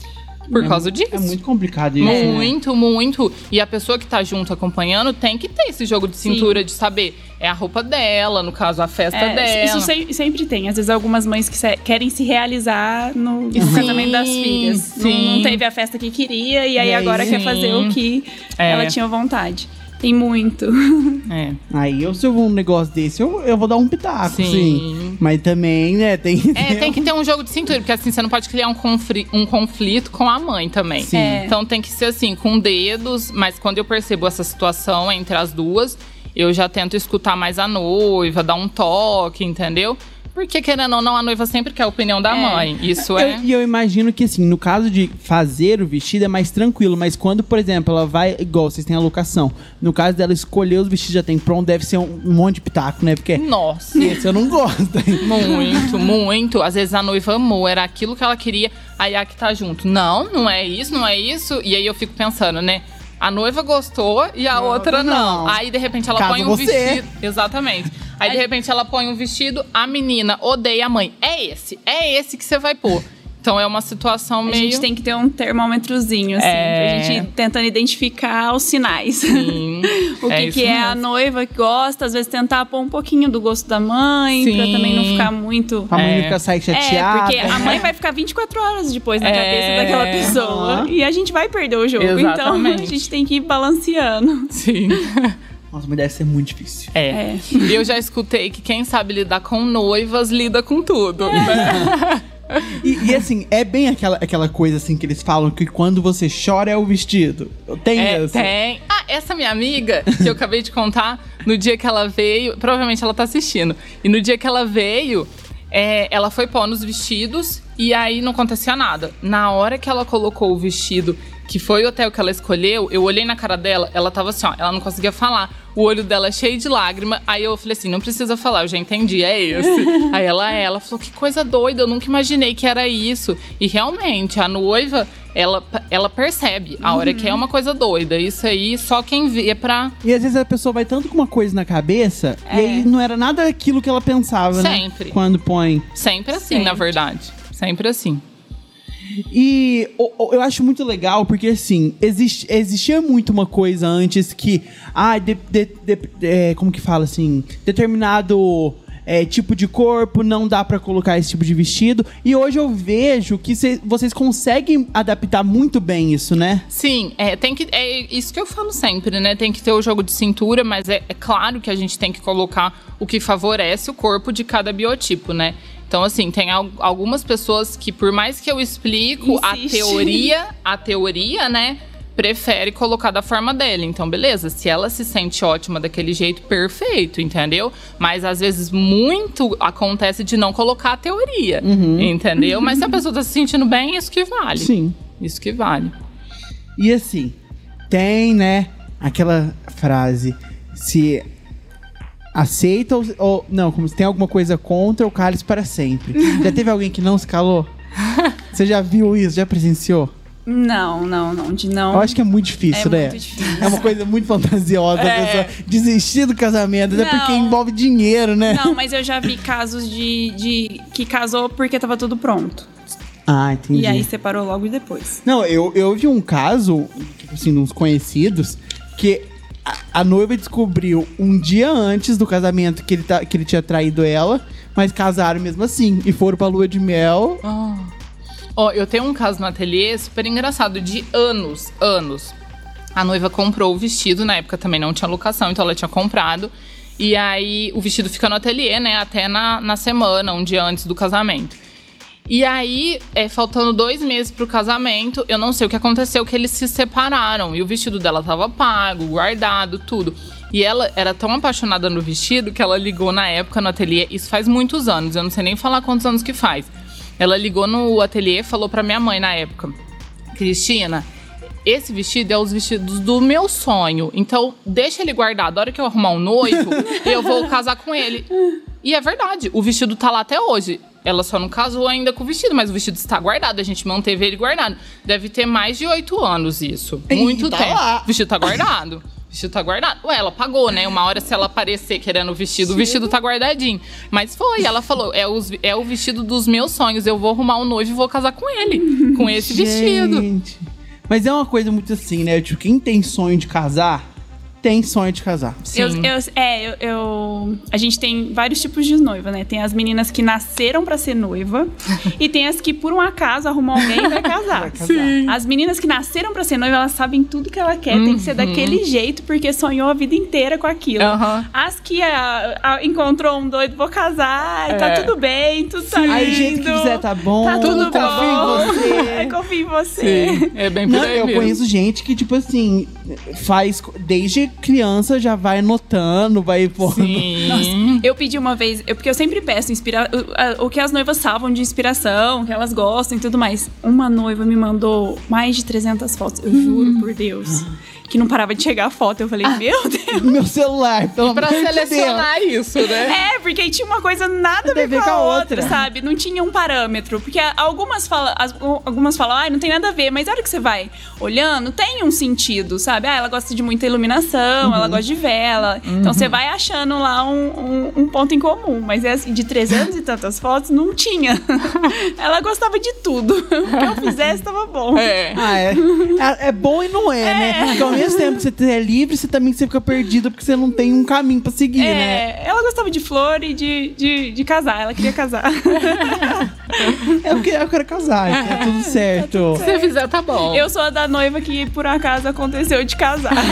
D: Por
C: É
D: causa
C: mu-
D: disso.
C: É muito complicado isso. né?
D: Muito, muito. E a pessoa que tá junto acompanhando tem que ter esse jogo de cintura de saber. É a roupa dela, no caso, a festa
E: É,
D: dela.
E: isso se- sempre tem. Às vezes algumas mães que se- querem se realizar no, no
D: Sim,
E: casamento das filhas. Não,
D: sim.
E: não teve a festa que queria e aí
C: E aí,
E: agora quer
D: sim.
E: fazer o que
D: É.
E: ela tinha vontade. Tem muito.
D: É.
C: Aí eu, se eu vou um negócio desse, eu, eu vou dar um pitaco, sim.
D: Sim.
C: Mas também, né, tem que
D: É,
C: ter
D: tem que ter um jogo de cintura, porque assim você não pode criar um, confri- um conflito com a mãe também.
C: Sim.
E: É.
D: Então tem que ser assim, com dedos, mas quando eu percebo essa situação entre as duas, eu já tento escutar mais a noiva, dar um toque, entendeu? Porque, querendo ou não, a noiva sempre quer a opinião da
E: É.
D: mãe. Isso
C: Eu-
D: é.
C: E eu, imagino que, assim, no caso de fazer o vestido é mais tranquilo, mas quando, por exemplo, ela vai, igual vocês têm a locação, no caso dela escolher os vestidos já tem pronto, deve ser um, um monte de pitaco, né? Porque
D: Nossa.
C: esse eu não gosto.
D: Muito, muito. Às vezes a noiva amou, era aquilo que ela queria, aí a que tá junto. Não, não é isso, não é isso. E aí eu fico pensando, né? A noiva gostou e a outra não.
C: não.
D: Aí, de repente, ela
C: Caso
D: põe um
C: você.
D: vestido. Exatamente. Aí, de repente, ela põe um vestido, a menina odeia a mãe. É esse, é esse que você vai pôr. Então é uma situação
E: A
D: meio.
E: gente tem que ter um termômetrozinho, assim,
D: É.
E: pra gente tentando identificar os sinais.
D: Sim,
E: o
D: é
E: que,
D: isso
E: que é a noiva que gosta, às vezes tentar pôr um pouquinho do gosto da mãe, pra
D: Sim.
E: também não ficar muito.
C: A mãe
D: É.
C: não fica sair
E: É,
C: chateada.
E: porque a mãe vai ficar 24 horas depois na
D: É.
E: cabeça daquela pessoa.
C: Aham.
E: E a gente vai perder o jogo.
D: Exatamente.
E: Então a gente tem que ir balanceando.
D: Sim.
C: Nossa, mas deve ser muito difícil.
D: É.
E: É.
D: E eu já escutei que quem sabe lidar com noivas lida com tudo. né?
C: E, e, assim, é bem aquela, aquela coisa assim que eles falam que quando você chora é o vestido. Tem
D: É,
C: essa?
D: tem. Ah, essa minha amiga, que eu acabei de contar, no dia que ela veio, provavelmente ela tá assistindo. E no dia que ela veio, é, ela foi pôr nos vestidos e aí não acontecia nada. Na hora que ela colocou o vestido, que foi o hotel que ela escolheu, eu olhei na cara dela, ela tava assim, ó, ela não conseguia falar. O olho dela cheio de lágrima. Aí eu falei assim: não precisa falar, eu já entendi, é esse. aí ela é, ela falou: que coisa doida, eu nunca imaginei que era isso. E realmente, a noiva, ela, ela percebe a hora que é uma coisa doida. Isso aí, só quem vê pra.
C: E às vezes a pessoa vai tanto com uma coisa na cabeça e aí não era nada aquilo que ela pensava, né?
D: Sempre.
C: Quando põe.
D: Sempre assim,
E: Sempre.
D: na verdade. Sempre assim.
C: E eu acho muito legal porque, assim, existia muito uma coisa antes que, ah, de- de- de- é, como que fala assim, determinado é, tipo de corpo não dá pra colocar esse tipo de vestido. E hoje eu vejo que cê- vocês conseguem adaptar muito bem isso, né?
D: Sim, é, tem que, é isso que eu falo sempre, né? Tem que ter o jogo de cintura, mas é, é claro que a gente tem que colocar o que favorece o corpo de cada biotipo, né? Então, assim, tem al- algumas pessoas que, por mais que eu explico a
E: Insiste.
D: teoria, a teoria, né? Prefere colocar da forma dele. Então, beleza, se ela se sente ótima daquele jeito, perfeito, entendeu? Mas às vezes muito acontece de não colocar a teoria, entendeu? Mas se a pessoa tá se sentindo bem, isso que vale.
C: Sim.
D: Isso que vale.
C: E assim, tem, né, aquela frase, se aceita ou, ou- não, como se tem alguma coisa contra, o cálice para sempre. já teve alguém que não se calou? Você já viu isso? Já presenciou?
E: Não, não, não. De não.
C: Eu acho que é muito difícil,
E: É
C: né?
E: muito difícil.
C: É uma coisa muito fantasiosa a
D: É.
C: pessoa desistir do casamento, até
E: Não.
C: porque envolve dinheiro, né?
E: Não, mas eu já vi casos de, de que casou porque tava tudo pronto.
C: Ah, entendi.
E: E aí separou logo depois.
C: Não, eu, eu vi um caso, tipo assim, uns conhecidos, que a, noiva descobriu um dia antes do casamento que ele, tá, que ele tinha traído ela, mas casaram mesmo assim. E foram pra lua de mel.
D: Ó, eu tenho um caso no ateliê super engraçado, de anos, anos. A noiva comprou o vestido, na época também não tinha locação, então ela tinha comprado. E aí o vestido fica no ateliê, né? Até na, na semana, um dia antes do casamento. E aí, é, faltando dois meses pro casamento, eu não sei o que aconteceu, que eles se separaram. E o vestido dela tava pago, guardado, tudo. E ela era tão apaixonada no vestido que ela ligou na época no ateliê. Isso faz muitos anos, eu não sei nem falar quantos anos que faz. Ela ligou no ateliê e falou pra minha mãe na época: Cristina, esse vestido é os vestidos do meu sonho. Então, deixa ele guardado. A hora que eu arrumar um noivo, eu vou casar com ele. E é verdade, o vestido tá lá até hoje. Ela só não casou ainda com o vestido, mas o vestido está guardado. A gente manteve ele guardado. Deve ter mais de oito anos isso. Muito
C: tá
D: tempo.
C: lá.
D: O vestido tá guardado. O vestido tá guardado. Ué, ela pagou, né? Uma hora, se ela aparecer querendo o vestido, o vestido tá guardadinho. Mas foi, ela falou: é, os- é o vestido dos meus sonhos. Eu vou arrumar um noivo e vou casar com ele. Com esse vestido.
C: Gente. Mas é uma coisa muito assim, né? Tipo, quem tem sonho de casar, tem sonho de casar.
D: Sim.
E: Eu, eu- é, eu, eu- A gente tem vários tipos de noiva, né? Tem as meninas que nasceram pra ser noiva e tem as que, por um acaso, arrumam alguém e vai casar.
C: Sim.
E: As meninas que nasceram pra ser noiva, elas sabem tudo que ela quer, tem que ser daquele jeito, porque sonhou a vida inteira com aquilo.
D: Aham.
E: As que ah, ah, encontrou um doido, vou casar, tá
D: É.
E: tudo bem, tudo tá lindo.
C: Aí, jeito que quiser tá bom.
E: Tá tudo
C: confio
E: bom.
C: em você.
E: Confio em você.
D: Sim, é bem por
C: Não,
D: aí
C: eu
D: mesmo.
C: conheço gente que, tipo assim, faz. Desde criança já vai anotando, vai pondo.
D: Sim.
E: Eu pedi uma vez, eu, porque eu sempre peço inspira, o, a- o que as noivas salvam de inspiração, que elas gostam e tudo mais. Uma noiva me mandou mais de 300 fotos, eu juro por Deus. Que não parava de chegar a foto. Eu falei, meu Deus.
C: Meu celular, pelo
D: Pra
C: amor de Deus.
D: selecionar isso, né?
E: É, porque aí tinha uma coisa nada a ver com a outra, sabe? Não tinha um parâmetro. Porque algumas falam, as- algumas falam, ai, não tem nada a ver, mas a hora que você vai olhando, tem um sentido, sabe? Ah, ela gosta de muita iluminação, ela gosta de vela. Então você vai achando lá um, um- um ponto em comum. Mas é assim, de 300 e tantas fotos, não tinha. ela gostava de tudo. O que eu fizesse tava bom.
D: É.
C: Ah, é. É, é bom e não é, né? Porque ao mesmo tempo que você é livre, você também você fica perdido porque você não tem um caminho pra seguir, né?
E: É, ela gostava de flor e de, de, de casar. Ela queria casar.
C: É o que eu quero casar, é tudo certo.
D: Se você fizer, tá bom.
E: Eu sou a da noiva que por acaso aconteceu de casar.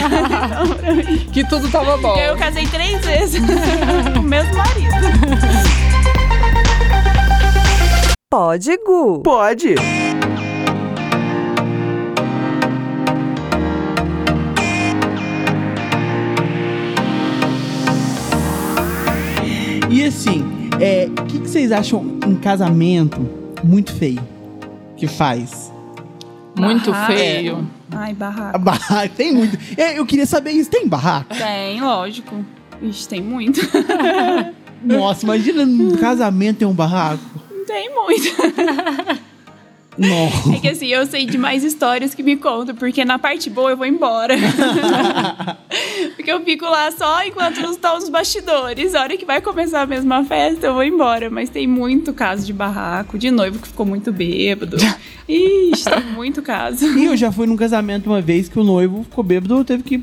E: Então,
D: Que tudo tava bom.
E: Eu casei três vezes com o mesmo marido.
A: Pode, Gu.
B: Pode.
C: Assim, é, o que, que vocês acham um casamento muito feio que faz?
D: Muito
E: Barraco.
D: feio.
E: Ai,
C: A
E: barraco.
C: barraca, tem muito. É, eu queria saber isso, tem barraca?
E: Tem, lógico. Ixi, tem muito.
C: Nossa, imagina num casamento tem um barraco.
E: Tem muito.
C: Nossa.
E: É que assim, eu sei de mais histórias que me contam, porque na parte boa eu vou embora. porque eu fico lá só enquanto estão os bastidores. A hora que vai começar a mesma festa, eu vou embora. Mas tem muito caso de barraco, de noivo que ficou muito bêbado. Ixi, tem muito caso.
C: E eu já fui num casamento uma vez que o noivo ficou bêbado, teve que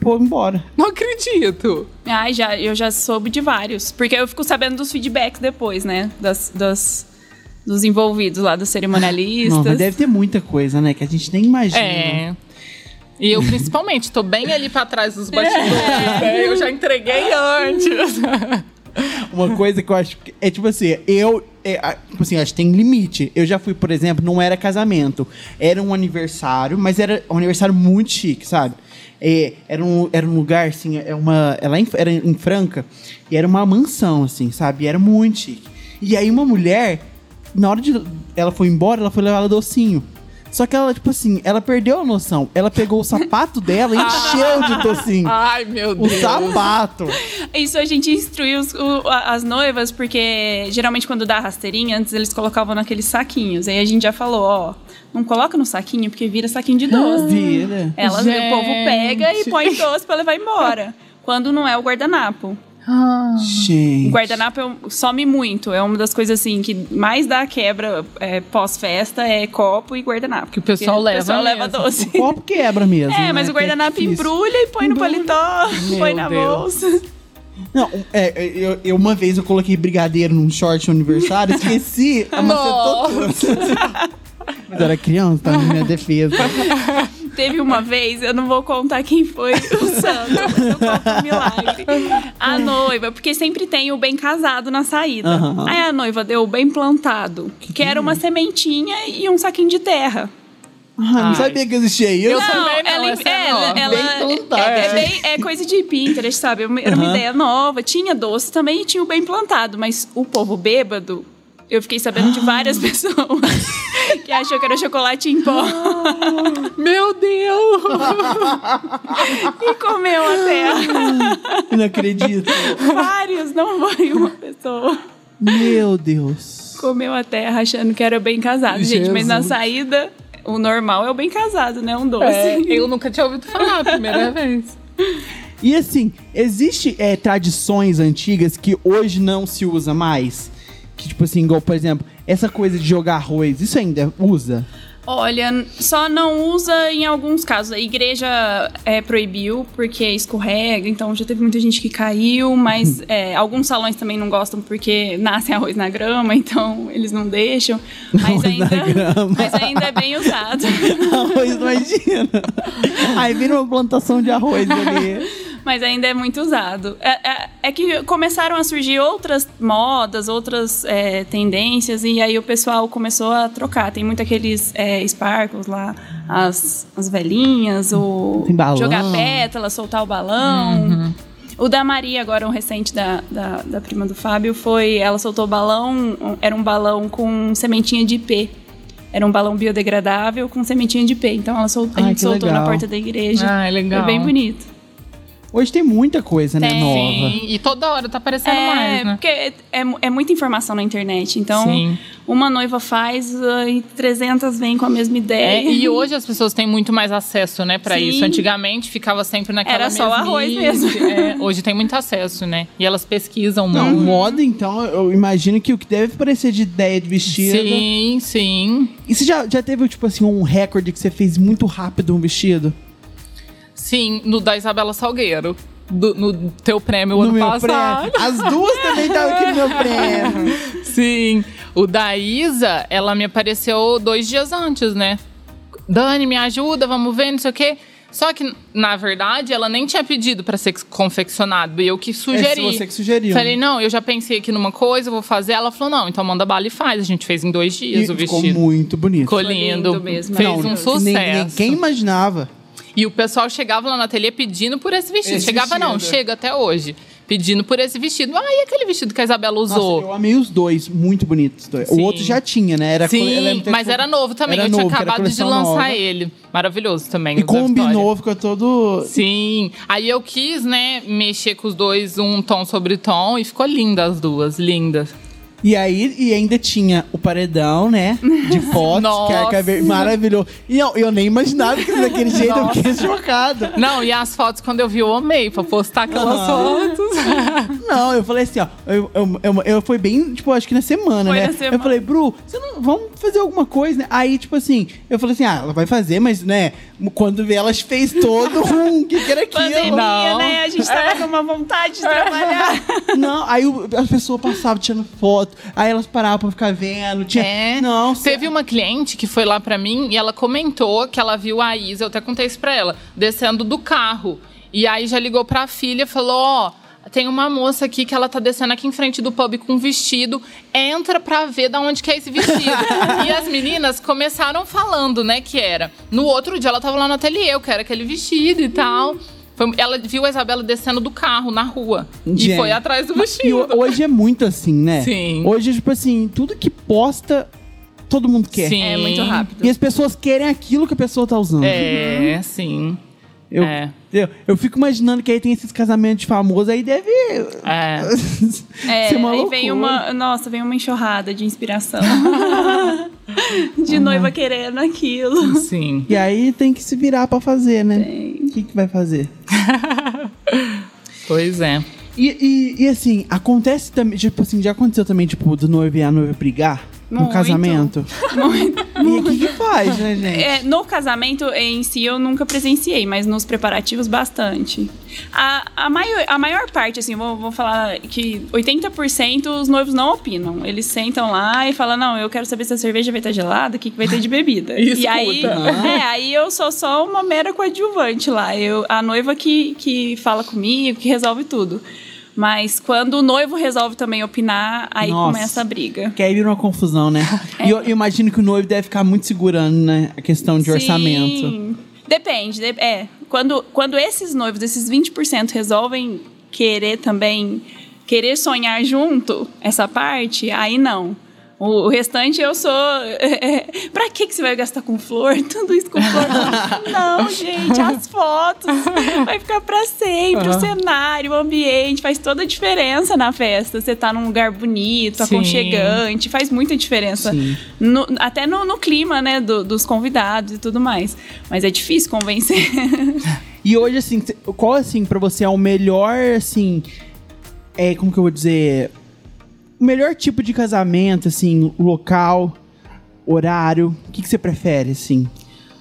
C: pôr embora.
D: Não acredito.
E: Ai, já, eu já soube de vários. Porque eu fico sabendo dos feedbacks depois, né? Das, das- dos envolvidos lá, dos cerimonialistas.
C: Não, mas deve ter muita coisa, né? Que a gente nem imagina.
D: É. E eu, principalmente, tô bem ali pra trás dos bastidores, né? Eu já entreguei antes.
C: Uma coisa que eu acho que é tipo assim, eu. é, tipo assim, acho que tem limite. Eu já fui, por exemplo, não era casamento. Era um aniversário, mas era um aniversário muito chique, sabe? É, era, um, era um lugar, assim, é uma. Ela em- era em Franca, e era uma mansão, assim, sabe? E era muito chique. E aí uma mulher, na hora de ela foi embora, ela foi levar docinho. Só que ela, tipo assim, ela perdeu a noção. Ela pegou o sapato dela e encheu de docinho.
D: Ai, meu
C: O
D: Deus.
C: sapato.
E: Isso a gente instruiu os- o- as noivas, porque geralmente quando dá rasteirinha, antes eles colocavam naqueles saquinhos. Aí a gente já falou, ó, não coloca no saquinho, porque vira saquinho de doce.
C: Vira.
E: Elas, o povo pega e põe doce pra levar embora. Quando não é o guardanapo. O
C: Gente.
E: guardanapo é some muito. É uma das coisas assim que mais dá quebra é, pós-festa é copo e guardanapo.
D: Que o pessoal
E: Porque
D: leva
E: O pessoal leva
D: mesmo.
E: doce.
C: O copo quebra mesmo.
E: É,
C: né?
E: mas o
C: é
E: guardanapo
C: difícil.
E: embrulha e põe no paletó,
D: Meu
E: põe na
D: Deus.
E: bolsa.
C: Não, é, eu, eu- uma vez eu coloquei brigadeiro num short no aniversário, esqueci, amacetou tudo. Mas eu era criança, tá na minha defesa.
E: Teve uma vez, eu não vou contar quem foi o santo, mas eu conto um milagre. A noiva, porque sempre tem o bem casado na saída.
C: Aham.
E: Aí a noiva deu o bem plantado, que, era uma sementinha e um saquinho de terra.
C: Ah, não sabia que existia isso.
D: Eu também não,
E: ela,
D: essa é
E: ela,
D: nova.
E: ela-
C: Bem plantado.
E: é, é bem- é coisa de Pinterest, sabe? Era uma
C: Aham.
E: ideia nova. Tinha doce também e tinha o bem plantado, mas o povo bêbado, eu fiquei sabendo de várias pessoas que achou que era chocolate em pó
D: Meu Deus!
E: e comeu a terra.
C: Não acredito.
E: Vários, não foi uma pessoa.
C: Meu Deus.
E: Comeu a terra achando que era bem casado, gente. Mas na
C: Jesus.
E: saída, o normal é o bem casado, né? Um doce.
D: É, eu nunca tinha ouvido falar a primeira vez.
C: E assim, existe é, tradições antigas que hoje não se usa mais? Que tipo assim, igual, por exemplo, essa coisa de jogar arroz, isso ainda usa?
E: Olha, só não usa em alguns casos. A igreja é, proibiu porque escorrega, então já teve muita gente que caiu, mas é, alguns salões também não gostam porque nasce arroz na grama, então eles não deixam. Mas, ainda, mas ainda é bem usado.
C: Arroz, imagina. Aí vira uma plantação de arroz ali.
E: Mas ainda é muito usado. É, é- é que começaram a surgir outras modas, outras é, tendências, e aí o pessoal começou a trocar. Tem muito aqueles é, sparkles lá, as, as velhinhas, o jogar pétala, soltar o balão. O da Maria, agora, um recente da, da, da prima do Fábio, foi. Ela soltou o balão, era um balão com sementinha de ipê. Era um balão biodegradável com sementinha de pé. Então ela sol- a
C: Ai,
E: gente
C: que
E: soltou
C: legal.
E: na porta da igreja.
D: Ah, é legal.
E: Foi bem bonito.
C: Hoje tem muita coisa, né,
E: Tem.
C: nova.
D: Sim, e toda hora tá aparecendo
E: É,
D: mais, né?
E: porque é, é, é muita informação na internet. Então,
D: Sim.
E: uma noiva faz ah, e 300 vêm com a mesma
D: É,
E: ideia.
D: e hoje as pessoas têm muito mais acesso, né, pra
E: Sim.
D: isso. Antigamente ficava sempre naquela
E: Era só o arroz mesmo.
D: É, hoje tem muito acesso, né? E elas pesquisam
C: Não,
D: muito.
C: moda, então, eu imagino que o que deve parecer de ideia de vestido.
D: Sim, sim.
C: E você já, já teve, tipo assim, um recorde que você fez muito rápido um vestido?
D: Sim, no da Isabela Salgueiro. Do- no teu prêmio ano
C: no meu
D: passado.
C: prêmio. As duas também estavam aqui no meu prêmio.
D: Sim. O da Isa, ela me apareceu dois dias antes, né? Dani, me ajuda, vamos ver, não sei o quê. Só que, na verdade, ela nem tinha pedido pra ser confeccionado. E eu que sugeri.
C: É, você que sugeriu.
D: Falei, não, eu já pensei aqui numa coisa, vou fazer. Ela falou, não, então manda bala e faz. A gente fez em dois dias
C: E
D: o
C: ficou
D: vestido.
C: muito bonito.
D: Ficou
E: Ficou
D: lindo.
E: lindo mesmo,
D: Fez
C: Não,
D: um
C: nem-
D: sucesso.
C: Ninguém imaginava.
D: E o pessoal chegava lá na ateliê pedindo por esse vestido.
C: Esse
D: chegava, não,
C: vestido.
D: chega até hoje. Pedindo por esse vestido. Ah, e aquele vestido que a Isabela
C: Nossa,
D: usou?
C: eu amei os dois, muito bonitos. os dois. O outro já tinha, né? Era
D: Sim, mas era novo também.
C: Era
D: eu tinha
C: novo, era
D: acabado de lançar
C: nova.
D: ele. Maravilhoso também.
C: E combinou, ficou todo.
D: Sim. Aí eu quis, né, mexer com os dois um tom sobre tom e ficou linda as duas, lindas.
C: E aí, e ainda tinha o paredão, né? De fotos, que
D: Nossa.
C: maravilhoso. E eu, eu nem imaginava que era daquele jeito, eu fiquei chocado.
D: Não, e as fotos quando eu vi eu amei pra postar aquelas fotos.
C: Não, eu falei assim, ó. Eu, eu, eu, eu fui bem, tipo, acho que na semana,
E: Foi
C: né?
E: na semana.
C: Eu falei, Bru, você não, vamos fazer alguma coisa, né? Aí, tipo assim, eu falei assim, ah, ela vai fazer, mas, né? Quando vê, ela fez todo um. O que, que era aquilo?
E: Pandemia,
D: Não.
E: né? A gente tava com uma vontade de trabalhar.
C: Não, aí as pessoas passavam tirando foto, aí elas paravam pra ficar vendo. Tinha...
D: É.
C: Não,
D: Teve uma cliente que foi lá pra mim e ela comentou que ela viu a Isa, eu até contei isso pra ela, descendo do carro. E aí já ligou pra filha e falou: Ó, tem uma moça aqui que ela tá descendo aqui em frente do pub com um vestido. Entra pra ver da onde que é esse vestido. e as meninas começaram falando, né, que era. No outro dia ela tava lá no ateliê, eu quero aquele vestido e tal. Foi- ela viu a Isabela descendo do carro na rua.
C: Gente.
D: E foi atrás do
C: E ho- hoje é muito assim, né?
D: Sim.
C: Hoje, tipo assim, tudo que posta, todo mundo quer.
D: Sim.
E: É muito rápido.
C: E as pessoas querem aquilo que a pessoa tá usando.
D: É, sim.
C: Eu,
D: É.
C: eu, eu fico imaginando que aí tem esses casamentos de famosos, aí deve
D: É.
E: É,
C: ser uma
E: aí vem uma. Nossa, vem uma enxurrada de inspiração. de noiva querendo aquilo.
D: Sim.
C: E aí tem que se virar pra fazer, né? O que, que vai fazer?
D: Pois é.
C: E, e, e, assim, acontece também, tipo assim, já aconteceu também, tipo, do noivo e a noiva brigar no
E: Muito.
C: casamento?
E: Muito.
C: E o que, que faz, né, gente?
E: É, no casamento em si eu nunca presenciei, mas nos preparativos bastante. A, a, maior, a maior parte, assim, vou, vou falar que 80% os noivos não opinam. Eles sentam lá e falam: Não, eu quero saber se a cerveja vai estar gelada, o que, que vai ter de bebida.
D: Escuta.
E: E aí, é, aí eu sou só uma mera coadjuvante lá. Eu, a noiva que, que fala comigo, que resolve tudo. Mas quando o noivo resolve também opinar, aí
C: Nossa.
E: começa a briga.
C: Que aí vira uma confusão, né? E eu, eu imagino que o noivo deve ficar muito segurando, né? A questão de orçamento.
E: Sim. Depende, de- é. Quando, quando esses noivos, esses 20% resolvem querer também, querer sonhar junto essa parte, aí não. O, o restante eu sou. pra que, que você vai gastar com flor? Tudo isso com flor? não, gente, as fotos. Vai ficar pra sempre. O
C: Aham.
E: cenário, o ambiente, faz toda a diferença na festa. Você tá num lugar bonito,
D: Sim.
E: aconchegante, faz muita diferença. No- até no, no clima, né, do- dos convidados e tudo mais. Mas é difícil convencer.
C: E hoje, assim, qual, assim, pra você é o melhor, assim... É, como que eu vou dizer? O melhor tipo de casamento, assim, local, horário. O que, que você prefere, assim?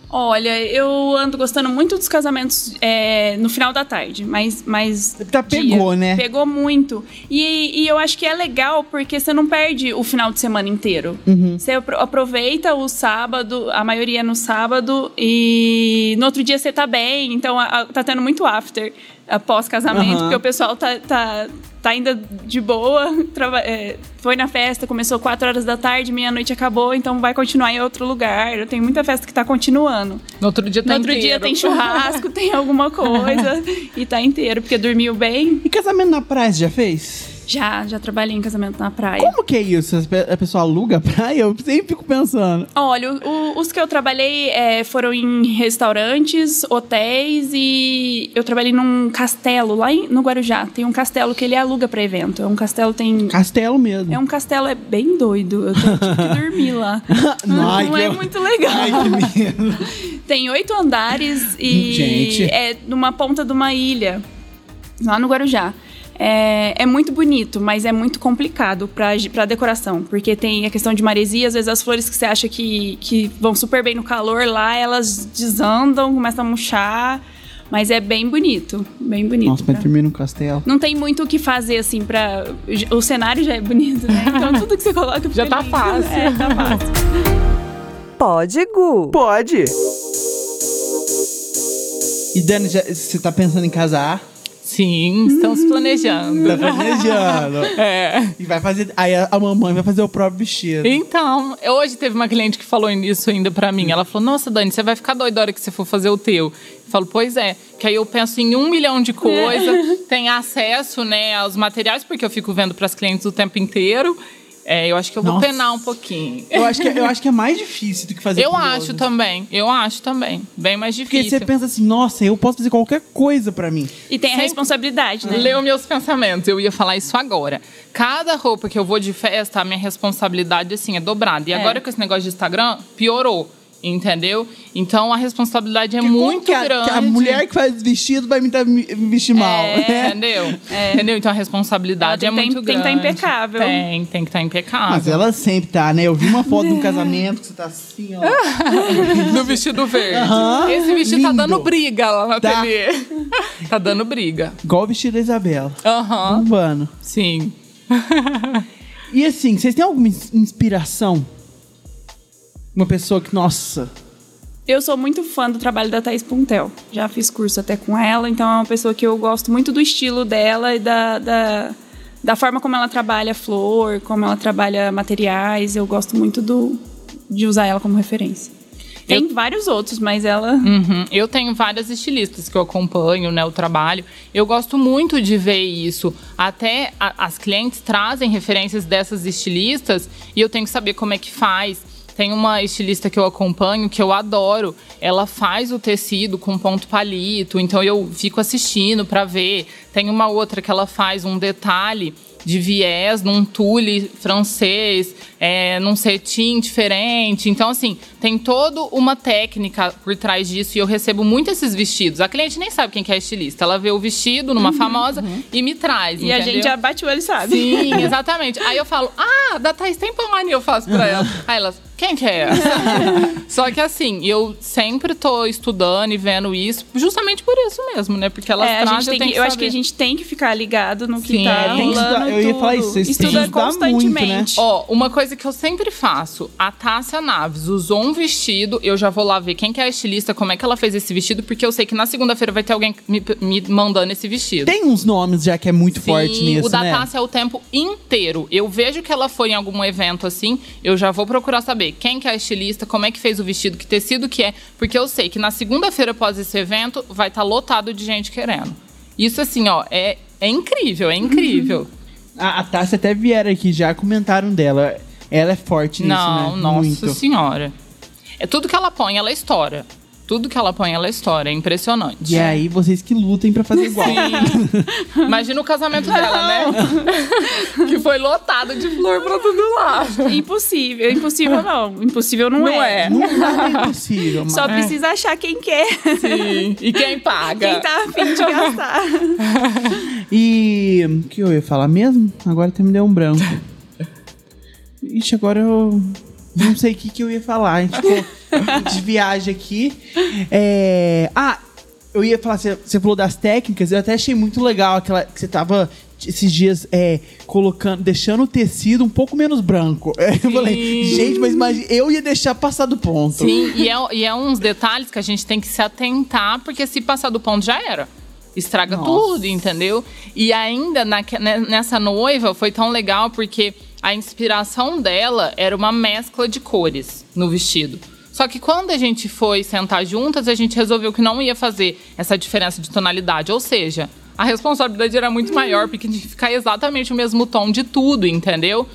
E: Olha, eu ando gostando muito dos casamentos é, no final da tarde, mas. mas
C: Tá, pegou, né?
E: Pegou muito. E, e eu acho que é legal porque você não perde o final de semana inteiro.
C: Uhum.
E: Você apro- aproveita o sábado, a maioria é no sábado, e no outro dia você tá bem, então a- a- tá tendo muito after após casamento,
C: Aham.
E: porque o pessoal tá, tá, tá ainda de boa, é, foi na festa, começou 4 horas da tarde, meia-noite acabou, então vai continuar em outro lugar. Eu tenho muita festa que tá continuando.
D: No outro dia
E: No
D: tá
E: outro dia
D: inteiro.
E: tem churrasco, tem alguma coisa, e tá inteiro, porque dormiu bem.
C: E casamento na praia, já fez?
E: Já, já trabalhei em casamento na praia.
C: Como que é isso? A pessoa aluga a praia? Eu sempre fico pensando.
E: Olha, o- os que eu trabalhei é, foram em restaurantes, hotéis e eu trabalhei num castelo lá em- no Guarujá. Tem um castelo que ele aluga pra evento. É um castelo tem
C: Castelo mesmo.
E: é um castelo é bem doido. Eu tive que dormir lá. Não
C: que-
E: é muito legal.
C: Ai, que medo.
E: Tem oito andares e
C: Gente.
E: é numa ponta de uma ilha, lá no Guarujá. É, é muito bonito, mas é muito complicado pra, pra decoração, porque tem a questão de maresia, às vezes as flores que você acha que, que vão super bem no calor, lá elas desandam, começam a murchar, mas é bem bonito, bem bonito.
C: Nossa,
E: pra-
C: dormir no castelo.
E: Não tem muito o que fazer, assim, pra... O cenário já é bonito, né? Então tudo que você coloca
D: Já tá
E: lindo.
D: fácil.
E: É, tá fácil.
A: Pode, Gu.
B: Pode.
C: E Dani, já- você tá pensando em casar?
D: Sim, estamos planejando.
C: Tá planejando.
D: É.
C: E vai fazer. Aí a, a mamãe vai fazer o próprio vestido.
D: Então, hoje teve uma cliente que falou isso ainda pra mim. Ela falou: Nossa, Dani, você vai ficar doida a hora que você for fazer o teu. Eu falo, pois é. Que aí eu penso em um milhão de coisas, tem acesso, né, aos materiais, porque eu fico vendo pras clientes o tempo inteiro. É, eu acho que eu vou
C: Nossa.
D: penar um pouquinho.
C: Eu acho, que, eu acho que é mais difícil do que fazer
D: Eu acho também, eu acho também. Bem mais
C: Porque
D: difícil.
C: você pensa assim, nossa, eu posso fazer qualquer coisa pra mim.
E: E tem a responsabilidade, né?
D: Leu meus pensamentos, eu ia falar isso agora. Cada roupa que eu vou de festa, a minha responsabilidade, assim, é dobrada. E
E: É.
D: agora com esse negócio de Instagram, piorou. Entendeu? Então a responsabilidade é
C: Porque
D: muito
C: que a,
D: grande.
C: que a mulher que faz vestido vai me, dar- me vestir mal.
E: É.
C: né?
D: Entendeu? Entendeu? Então a responsabilidade
E: Ela
D: é
E: tem que
D: muito
E: tá- tem que
D: grande.
E: tá impecável.
D: Tem, tem que estar impecável.
C: Mas ela sempre tá, né? Eu vi uma foto de um casamento que você tá assim, ó.
D: No vestido verde. Esse vestido tá
C: Lindo.
D: dando briga lá na
C: Tá.
D: ateliê. tá dando briga.
C: Igual o vestido da Isabela.
D: Aham.
C: Bombando.
D: Sim.
C: E assim, vocês têm alguma ins- inspiração? Uma pessoa que, nossa.
E: Eu sou muito fã do trabalho da Thais Puntel. Já fiz curso até com ela, então é uma pessoa que eu gosto muito do estilo dela e da, da, da forma como ela trabalha flor, como ela trabalha materiais. Eu gosto muito do, de usar ela como referência. Tem vários outros, mas ela.
D: Uhum. Eu tenho várias estilistas que eu acompanho, né, o trabalho. Eu gosto muito de ver isso. Até a- as clientes trazem referências dessas estilistas e eu tenho que saber como é que faz. Tem uma estilista que eu acompanho que eu adoro. Ela faz o tecido com ponto palito, então eu fico assistindo para ver. Tem uma outra que ela faz um detalhe de viés num tule francês, é, num cetim diferente. Então, assim, tem toda uma técnica por trás disso e eu recebo muito esses vestidos. A cliente nem sabe quem que é estilista. Ela vê o vestido numa famosa e me traz,
E: E a
D: entendeu?
E: gente já bate o olho sabe.
D: Sim, exatamente. Aí eu falo, ah, da Thais Tempone, eu faço pra ela. Aí elas, quem que é essa? Só que assim, eu sempre tô estudando e vendo isso, justamente por isso mesmo, né? Porque elas
E: É, a
D: trazem,
E: gente tem
D: eu
E: que,
D: que
E: eu acho que a gente tem que ficar ligado no que
D: Sim.
E: tá
D: Tem que
E: rolando.
C: Eu ia falar isso, vocês
E: Estuda
C: estudar
E: constantemente.
C: muito, né?
D: Ó, uma coisa que eu sempre faço, a Tássia Naves usou um vestido, eu já vou lá ver quem que é a estilista, como é que ela fez esse vestido, porque eu sei que na segunda-feira vai ter alguém me, me mandando esse vestido.
C: Tem uns nomes já que é muito forte
D: Sim,
C: nisso,
D: o da
C: né?
D: Tássia é o tempo inteiro. Eu vejo que ela foi em algum evento assim, eu já vou procurar saber quem que é a estilista, como é que fez o vestido, que tecido que é, porque eu sei que na segunda-feira após esse evento vai estar lotado de gente querendo. Isso assim, ó, é, é incrível, é incrível.
C: A, a Tássia até vieram aqui já, comentaram dela. Ela é forte nisso,
D: Não,
C: né?
D: nossa
C: Muito.
D: senhora. É tudo que ela põe, ela estoura. Tudo que ela põe, ela estoura. É impressionante.
C: E aí, vocês que lutem pra fazer igual.
D: Imagina o casamento dela, né? que foi lotado de flor pra todo lado.
E: Impossível. Impossível não. Impossível não,
D: Não é.
C: Não é impossível, mas...
E: Só precisa achar quem quer.
D: Sim. E quem paga?
E: Quem tá afim de gastar.
C: E o que eu ia falar mesmo? Agora até me deu um branco. Ixi, agora eu não sei o que, que eu ia falar. A gente ficou de viagem aqui. É... Ah, eu ia falar, você, falou das técnicas, eu até achei muito legal aquela que você tava esses dias é, colocando, deixando o tecido um pouco menos branco. Eu falei, gente, mas imagina, eu ia deixar passar do ponto.
D: Sim, e é, e é uns detalhes que a gente tem que se atentar, porque se passar do ponto já era. Estraga
C: Nossa.
D: tudo, entendeu? E ainda ne- nessa noiva foi tão legal porque a inspiração dela era uma mescla de cores no vestido. Só que quando a gente foi sentar juntas, a gente resolveu que não ia fazer essa diferença de tonalidade. Ou seja, a responsabilidade era muito maior, porque tinha que ficar exatamente o mesmo tom de tudo, entendeu?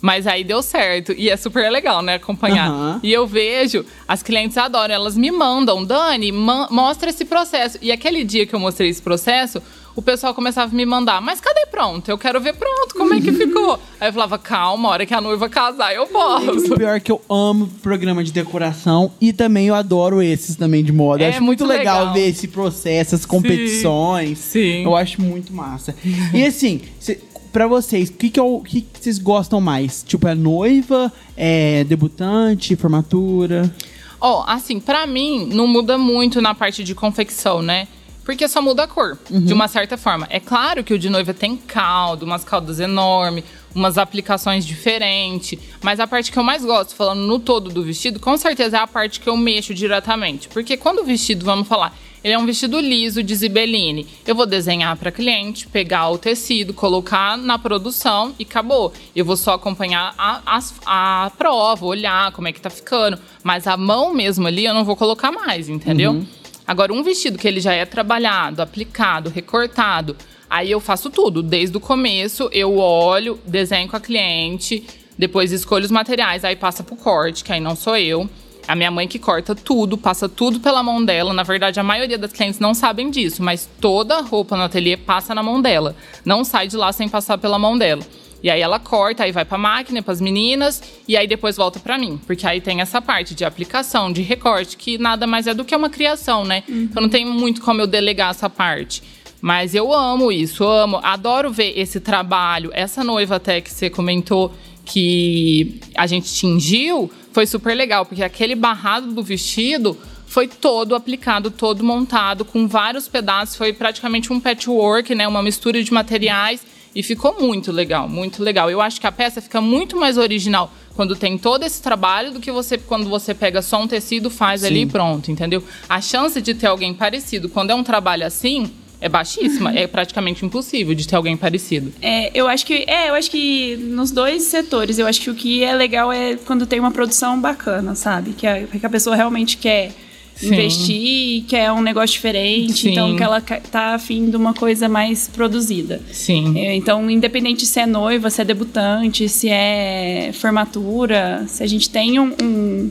D: Mas aí deu certo. E é super legal, né? Acompanhar.
C: Aham.
D: E eu vejo, as clientes adoram, elas me mandam, Dani, mostra esse processo. E aquele dia que eu mostrei esse processo, o pessoal começava a me mandar, mas cadê pronto? Eu quero ver pronto, como é que ficou? Aí eu falava, calma, a hora que a noiva casar, eu
C: O
D: posso.
C: pior é que eu amo programa de decoração e também eu adoro esses também de moda.
D: É
C: acho muito legal,
D: legal.
C: ver esse processo, as competições.
D: sim.
C: Eu acho muito massa. e assim, cê, pra vocês, o que, que, é o- que que vocês gostam mais? Tipo, é noiva, é debutante, formatura?
D: Ó, assim, pra mim, não muda muito na parte de confecção, né? Porque só muda a cor, de uma certa forma. É claro que o de noiva tem caldo, umas caldas enormes, umas aplicações diferentes. Mas a parte que eu mais gosto, falando no todo do vestido, com certeza é a parte que eu mexo diretamente. Porque quando o vestido, vamos falar, ele é um vestido liso de zibeline. Eu vou desenhar para cliente, pegar o tecido, colocar na produção e acabou. Eu vou só acompanhar a, as- a prova, olhar como é que tá ficando. Mas a mão mesmo ali eu não vou colocar mais, entendeu? Agora, um vestido que ele já é trabalhado, aplicado, recortado, aí eu faço tudo. Desde o começo, eu olho, desenho com a cliente, depois escolho os materiais, aí passa pro corte, que aí não sou eu. A minha mãe que corta tudo, passa tudo pela mão dela. Na verdade, a maioria das clientes não sabem disso, mas toda roupa no ateliê passa na mão dela. Não sai de lá sem passar pela mão dela. E aí ela corta, aí vai pra máquina, pras meninas, e aí depois volta pra mim. Porque aí tem essa parte de aplicação, de recorte, que nada mais é do que uma criação, né? Então não tem muito como eu delegar essa parte. Mas eu amo isso, amo, adoro ver esse trabalho. Essa noiva até que você comentou que a gente tingiu, foi super legal, porque aquele barrado do vestido foi todo aplicado, todo montado, com vários pedaços. Foi praticamente um patchwork, né? Uma mistura de materiais. E ficou muito legal, muito legal. Eu acho que a peça fica muito mais original quando tem todo esse trabalho do que você quando você pega só um tecido, faz ali e pronto, entendeu? A chance de ter alguém parecido quando é um trabalho assim é baixíssima, é praticamente impossível de ter alguém parecido.
E: É, eu acho que é, eu acho que nos dois setores, eu acho que o que é legal é quando tem uma produção bacana, sabe? Que a, que a pessoa realmente quer
D: Sim.
E: investir, quer um negócio diferente,
D: Sim.
E: então que ela tá afim de uma coisa mais produzida.
D: Sim.
E: É, Então, independente se é noiva, se é debutante, se é formatura, se a gente tem um, um,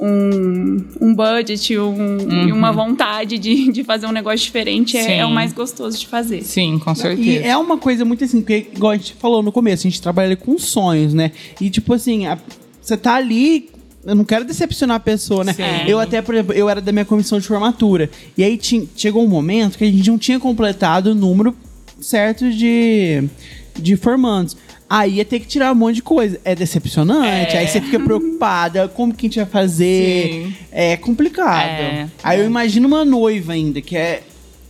E: um, um budget um, e uma vontade de, de fazer um negócio diferente, é,
D: Uhum.
E: É o mais gostoso de fazer.
D: Sim, com certeza.
C: E é uma coisa muito assim, porque, igual a gente falou no começo, a gente trabalha com sonhos, né? E tipo assim, a- você tá ali. Eu não quero decepcionar a pessoa, né?
D: Sim.
C: Eu até, por exemplo, eu era da minha comissão de formatura. E aí ti- chegou um momento que a gente não tinha completado o número certo de, de formandos. Aí ia ter que tirar um monte de coisa. É decepcionante.
D: É.
C: Aí você fica preocupada. Como que a gente vai fazer?
D: Sim.
C: É complicado.
D: É.
C: Aí eu imagino uma noiva ainda, que é.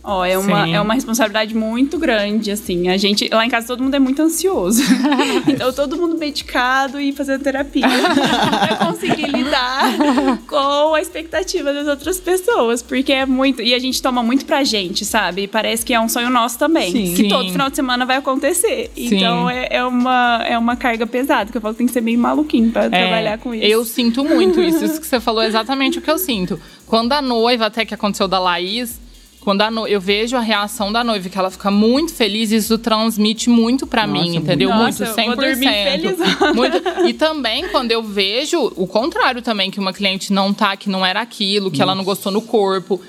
E: Ó, é uma,
D: Sim.
E: é uma responsabilidade muito grande, assim. A gente, lá em casa todo mundo é muito ansioso. então todo mundo medicado e fazendo terapia pra conseguir lidar com a expectativa das outras pessoas. Porque é muito. E a gente toma muito pra gente, sabe? E parece que é um sonho nosso também.
C: Sim.
E: Que
D: Sim.
E: todo final de semana vai acontecer. Então é, é uma, é uma carga pesada, que eu falo que tem que ser meio maluquinho pra
D: É,
E: trabalhar com isso.
D: Eu sinto muito isso. Isso que você falou é exatamente o que eu sinto. Quando a noiva, até que aconteceu da Laís, quando a no... eu vejo a reação da noiva, que ela fica muito feliz, isso transmite muito pra
C: Nossa,
D: mim, entendeu?
E: muito.
D: muito,
E: Nossa, eu
D: 100%.
E: vou dormir felizona.
D: muito. E também quando eu vejo o contrário também, que uma cliente não tá, que não era aquilo, que ela não gostou no corpo.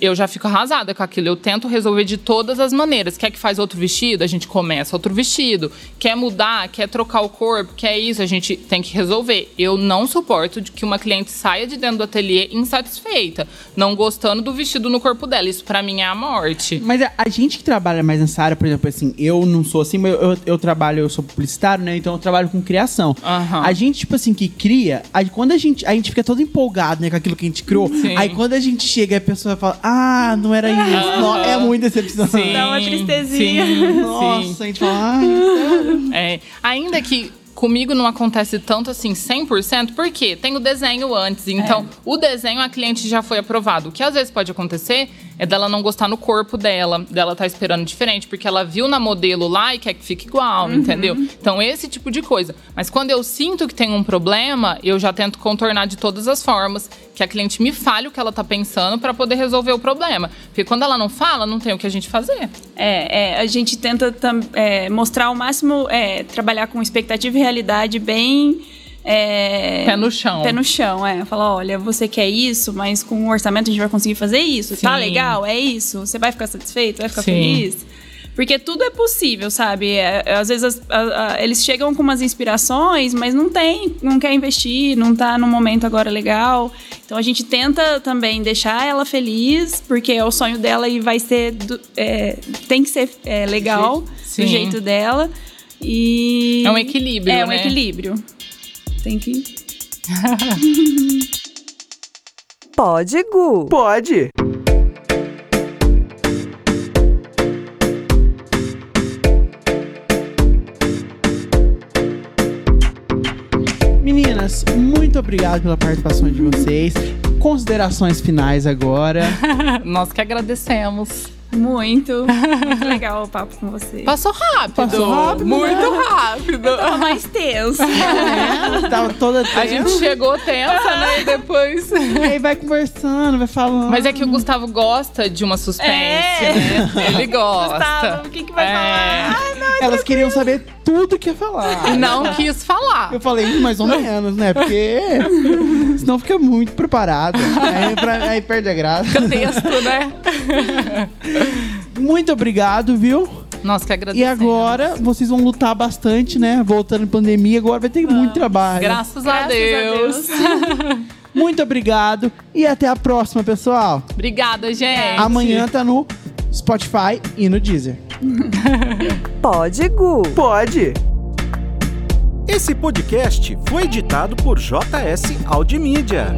D: Eu já fico arrasada com aquilo. Eu tento resolver de todas as maneiras. Quer que faz outro vestido? A gente começa outro vestido. Quer mudar? Quer trocar o corpo? Quer isso? A gente tem que resolver. Eu não suporto que uma cliente saia de dentro do ateliê insatisfeita, não gostando do vestido no corpo dela. Isso pra mim é a morte.
C: Mas a, a gente que trabalha mais nessa área, por exemplo, assim, eu não sou assim, mas eu, eu, eu trabalho, eu sou publicitário, né? Então eu trabalho com criação.
D: Aham.
C: A gente, tipo assim, que cria, a- quando a gente, a gente fica todo empolgado, né, com aquilo que a gente criou.
D: Sim.
C: Aí quando a gente chega, a pessoa fala, ah, não era isso. Não, é muito decepcionante.
D: Sim,
E: Dá uma tristezinha.
D: sim,
C: Nossa,
D: sim.
C: a gente fala, ai,
D: É, ainda que comigo não acontece tanto assim 100%, porque tem o desenho antes. Então, o desenho a cliente já foi aprovado. O que às vezes pode acontecer é dela não gostar no corpo dela, dela tá esperando diferente, porque ela viu na modelo lá e quer que fique igual, entendeu? Então, esse tipo de coisa. Mas quando eu sinto que tem um problema, eu já tento contornar de todas as formas, que a cliente me fale o que ela tá pensando para poder resolver o problema. Porque quando ela não fala, não tem o que a gente fazer.
E: É, é, a gente tenta é, mostrar o máximo, é, trabalhar com expectativa e realidade bem. É,
D: Pé no chão.
E: Pé no chão, é. Falar, olha, você quer isso, mas com o orçamento a gente vai conseguir fazer isso. Tá
D: Sim.
E: legal? É isso? Você vai ficar satisfeito? Vai ficar
D: Sim.
E: feliz? Porque tudo é possível, sabe? É, é, às vezes as- a- a- eles chegam com umas inspirações, mas não tem, não quer investir, não tá no momento agora legal. Então a gente tenta também deixar ela feliz, porque é o sonho dela e vai ser. do- é, tem que ser é, legal
D: Sim.
E: do jeito dela. E.
D: É um equilíbrio,
E: É um
D: né?
E: equilíbrio. Tem que.
A: Pode, Gu.
B: Pode.
C: Meninas, muito obrigado pela participação de vocês. Considerações finais agora.
D: Nós que agradecemos.
E: Muito. Muito legal o papo com você.
D: Passou rápido.
C: Passou rápido,
D: Muito
C: né?
D: rápido.
E: Tava mais tenso.
C: É, tava toda
D: A gente chegou tensa, né? E depois.
C: E aí vai conversando, vai falando.
D: Mas é que o Gustavo gosta de uma suspense,
E: É.
D: né? Ele gosta.
E: Gustavo, o que, que vai
D: É.
E: falar? Ai, não.
C: Elas queriam saber tudo que ia falar.
D: E não quis falar.
C: Eu falei "Ih, mais ou menos, né? Porque senão fica muito preparado. Aí, pra- aí perde a graça.
D: Texto, né?
C: Muito obrigado, viu?
D: Nós que
C: E
D: agradecemos.
C: agora vocês vão lutar bastante, né? Voltando em pandemia, agora vai ter muito trabalho.
D: Graças, a,
E: Graças a
D: Deus.
E: Deus.
C: Muito obrigado e até a próxima, pessoal.
D: Obrigada, gente.
C: Amanhã tá no Spotify e no Deezer.
A: Pode, Gu.
B: Pode. Esse podcast foi editado por JS Audimídia.